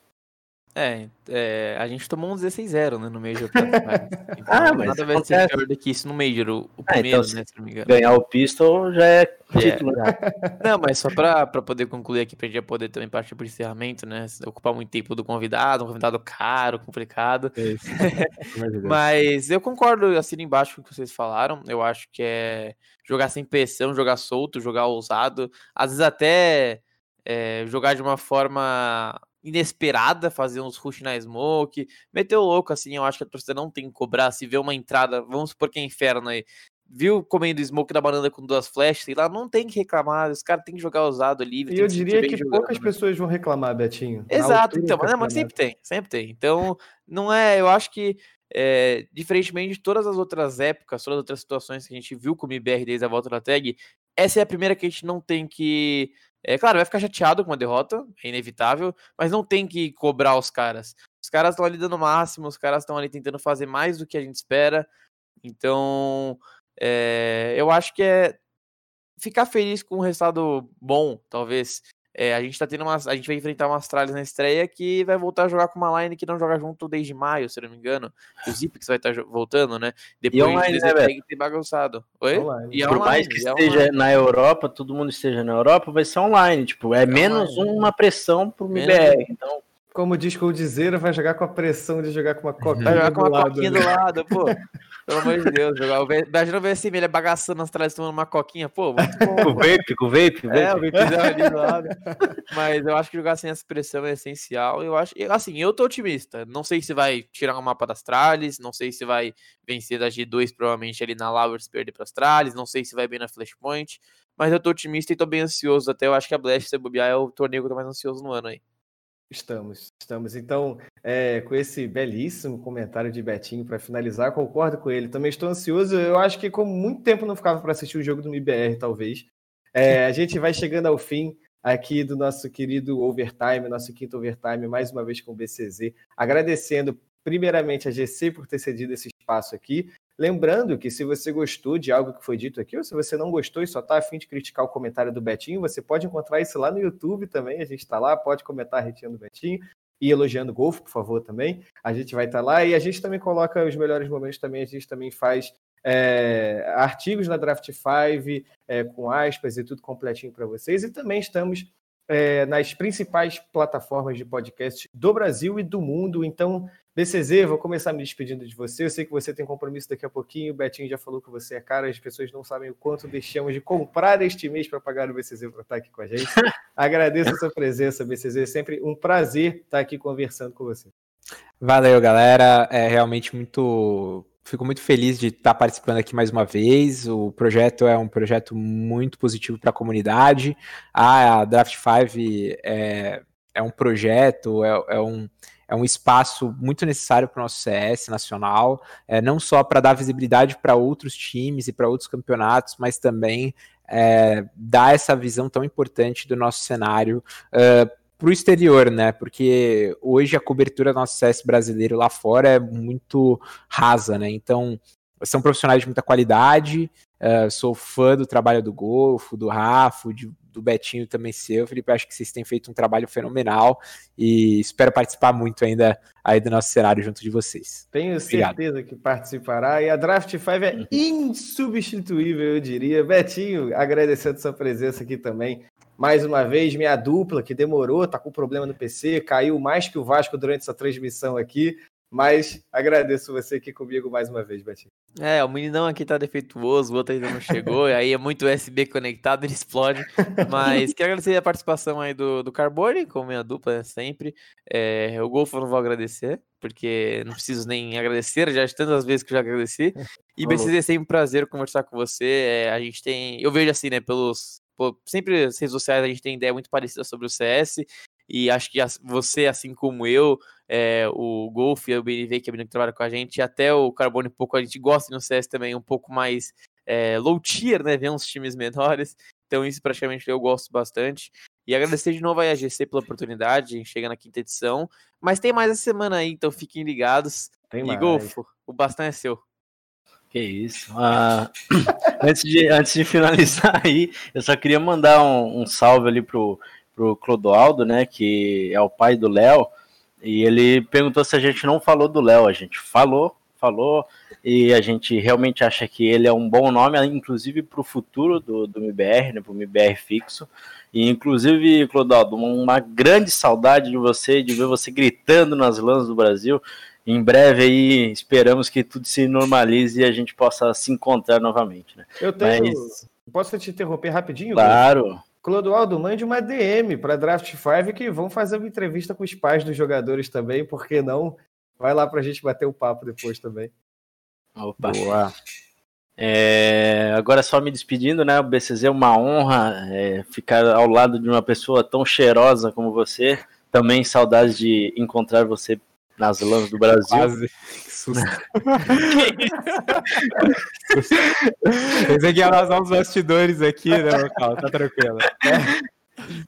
É, é, a gente tomou um 16-0 né, no Major. Então, ah, mas nada vai ser pior do que isso no Major, o, o primeiro, ah, então, né, se não me engano. Ganhar o Pistol já é título. É, não, mas só pra, pra poder concluir aqui, pra gente poder também partir pro encerramento, né, ocupar muito tempo do convidado, um convidado caro, complicado. mas eu concordo, assim, embaixo com o que vocês falaram, eu acho que é jogar sem pressão, jogar solto, jogar ousado, às vezes até... É, jogar de uma forma inesperada, fazer uns rush na smoke, meteu louco, assim, eu acho que a torcida não tem que cobrar, se vê uma entrada, vamos supor que é inferno aí, viu comendo smoke da banana com duas flashes, sei lá, não tem que reclamar, os caras têm que jogar usado livre. E eu diria que poucas né? pessoas vão reclamar, Betinho. Exato, então, mas, mas sempre tem, sempre tem. Então, não é, eu acho que é, diferentemente de todas as outras épocas, todas as outras situações que a gente viu com o MBR desde a volta da tag, essa é a primeira que a gente não tem que é claro, vai ficar chateado com uma derrota, é inevitável, mas não tem que cobrar os caras. Os caras estão ali dando o máximo, os caras estão ali tentando fazer mais do que a gente espera. Então, é, eu acho que é ficar feliz com um resultado bom, talvez. É, a gente tá tendo umas. A gente vai enfrentar umas tralhas na estreia que vai voltar a jogar com uma line que não joga junto desde maio, se não me engano. O Zip que vai estar tá voltando, né? Depois e online, né, vai ter bagunçado. Oi? E Por online, mais que esteja online. na Europa, todo mundo esteja na Europa, vai ser online. Tipo, é, é menos online. uma pressão pro MBR. Então como diz o Dizeira, vai jogar com a pressão de jogar com uma coquinha. Vai jogar com uma lado, coquinha né? do lado, pô. Pelo amor de Deus, jogar o Imagina ver assim, ele é bagaçando nas trás tomando uma coquinha, pô. Muito bom, com o vape, com o vape, É, o vape ali do lado. Mas eu acho que jogar sem essa pressão é essencial. Eu acho, assim, eu tô otimista. Não sei se vai tirar o mapa das tralhas, não sei se vai vencer da G2 provavelmente ali na Lovers perder para as tralhas, não sei se vai bem na Flashpoint, mas eu tô otimista e tô bem ansioso. Até eu acho que a Blast, se bobear, é o torneio que eu tô mais ansioso no ano aí. Estamos, estamos. Então, é, com esse belíssimo comentário de Betinho para finalizar, concordo com ele. Também estou ansioso. Eu acho que, como muito tempo não ficava para assistir o jogo do MBR, talvez, é, a gente vai chegando ao fim aqui do nosso querido overtime, nosso quinto overtime, mais uma vez com o BCZ. Agradecendo primeiramente a GC por ter cedido esse espaço aqui. Lembrando que se você gostou de algo que foi dito aqui, ou se você não gostou e só está afim de criticar o comentário do Betinho, você pode encontrar isso lá no YouTube também. A gente está lá, pode comentar retirando o Betinho e elogiando o Golfo, por favor, também. A gente vai estar tá lá e a gente também coloca os melhores momentos também. A gente também faz é, artigos na Draft 5 é, com aspas e tudo completinho para vocês. E também estamos é, nas principais plataformas de podcast do Brasil e do mundo. Então, BCZ, vou começar me despedindo de você. Eu sei que você tem compromisso daqui a pouquinho. O Betinho já falou que você é cara. As pessoas não sabem o quanto deixamos de comprar este mês para pagar o BCZ para estar aqui com a gente. Agradeço a sua presença, BCZ. É sempre um prazer estar aqui conversando com você. Valeu, galera. É realmente muito fico muito feliz de estar participando aqui mais uma vez. O projeto é um projeto muito positivo para a comunidade. A Draft 5 é, é um projeto, é, é um é um espaço muito necessário para o nosso CS nacional, é, não só para dar visibilidade para outros times e para outros campeonatos, mas também é, dar essa visão tão importante do nosso cenário uh, para o exterior, né? Porque hoje a cobertura do nosso CS brasileiro lá fora é muito rasa, né? Então, são profissionais de muita qualidade. Uh, sou fã do trabalho do Golfo, do Rafa, de, do Betinho também seu, Felipe. Acho que vocês têm feito um trabalho fenomenal e espero participar muito ainda aí do nosso cenário junto de vocês. Tenho Obrigado. certeza que participará. E a Draft 5 é uhum. insubstituível, eu diria. Betinho, agradecendo sua presença aqui também mais uma vez, minha dupla, que demorou, tá com problema no PC, caiu mais que o Vasco durante essa transmissão aqui, Mas agradeço você aqui comigo mais uma vez, Betinho. É, o meninão aqui tá defeituoso, o outro ainda não chegou, e aí é muito USB conectado, ele explode. Mas quero agradecer a participação aí do, do Carbone, como minha dupla, né, sempre. É, o Golfo eu não vou agradecer, porque não preciso nem agradecer, já de tantas vezes que eu já agradeci. E BCZ é sempre um prazer conversar com você. É, a gente tem. Eu vejo assim, né, pelos. Pô, sempre nas redes sociais a gente tem ideia muito parecida sobre o CS. E acho que você, assim como eu, é, o Golf e o BNV, que é menino que trabalha com a gente, e até o Carbone um pouco, a gente gosta no CS também, um pouco mais é, low tier, né? Ver uns times menores. Então, isso praticamente eu gosto bastante. E agradecer de novo a GC pela oportunidade, chega na quinta edição. Mas tem mais essa semana aí, então fiquem ligados. Tem e mais. Golfo, o bastão é seu. Que isso. Ah, antes, de, antes de finalizar aí, eu só queria mandar um, um salve ali pro, pro Clodoaldo, né? Que é o pai do Léo. E ele perguntou se a gente não falou do Léo. A gente falou, falou. E a gente realmente acha que ele é um bom nome, inclusive para o futuro do, do MBR, né? Para o MBR fixo. E inclusive, Clodoaldo, uma grande saudade de você, de ver você gritando nas lãs do Brasil. Em breve aí esperamos que tudo se normalize e a gente possa se encontrar novamente, né? Eu tenho. Mas- Posso te interromper rapidinho? Claro. Clodoaldo, mande uma DM para Draft 5 que vão fazer uma entrevista com os pais dos jogadores também, por que não? Vai lá para a gente bater o papo depois também. Opa. Boa. É, agora só me despedindo, né? O BCZ é uma honra é, ficar ao lado de uma pessoa tão cheirosa como você. Também saudades de encontrar você nas lãs do Brasil. Quase. Que susto. Pensei que ia vazar uns bastidores aqui, né, local? Tá tranquilo.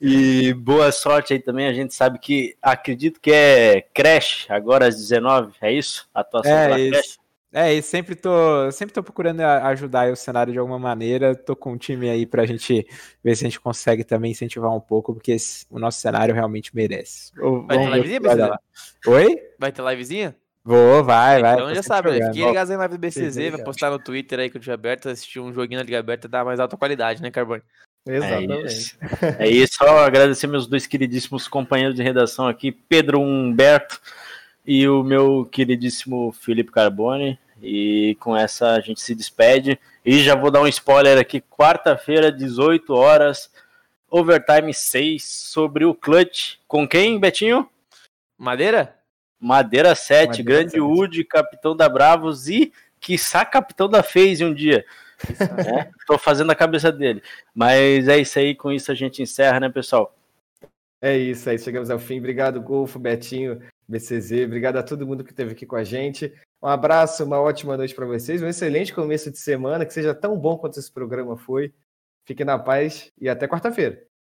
E boa sorte aí também. A gente sabe que acredito que é Crash agora às 19, é isso? A atuação É pela isso. É, e sempre tô, sempre tô procurando ajudar aí o cenário de alguma maneira. Tô com um time aí pra gente ver se a gente consegue também incentivar um pouco, porque esse- o nosso cenário realmente merece. Vai ter o livezinha, lá. Oi? Vai ter livezinha? Vou, vai, vai. então já sabe, né? jogando. Fiquem ligados aí na live do BCZ, vai postar no Twitter aí que eu tiver aberto, assistir um joguinho na Liga Aberta, dá mais alta qualidade, né, Carbone? É Exatamente. isso. É isso. Só agradecer meus dois queridíssimos companheiros de redação aqui, Pedro Humberto e o meu queridíssimo Felipe Carbone. E com essa a gente se despede. E já vou dar um spoiler aqui: quarta-feira, 18 horas, overtime 6 sobre o Clutch. Com quem, Betinho? Madeira? Madeira 7, Madeira grande 7. Wood, capitão da Bravos e, quiçá, capitão da FaZe um dia. É, tô fazendo a cabeça dele. Mas é isso aí, com isso a gente encerra, né, pessoal? É isso aí, chegamos ao fim. Obrigado, Golfo, Betinho, BCZ. Obrigado a todo mundo que esteve aqui com a gente. Um abraço, uma ótima noite para vocês. Um excelente começo de semana, que seja tão bom quanto esse programa foi. Fiquem na paz e até quarta-feira.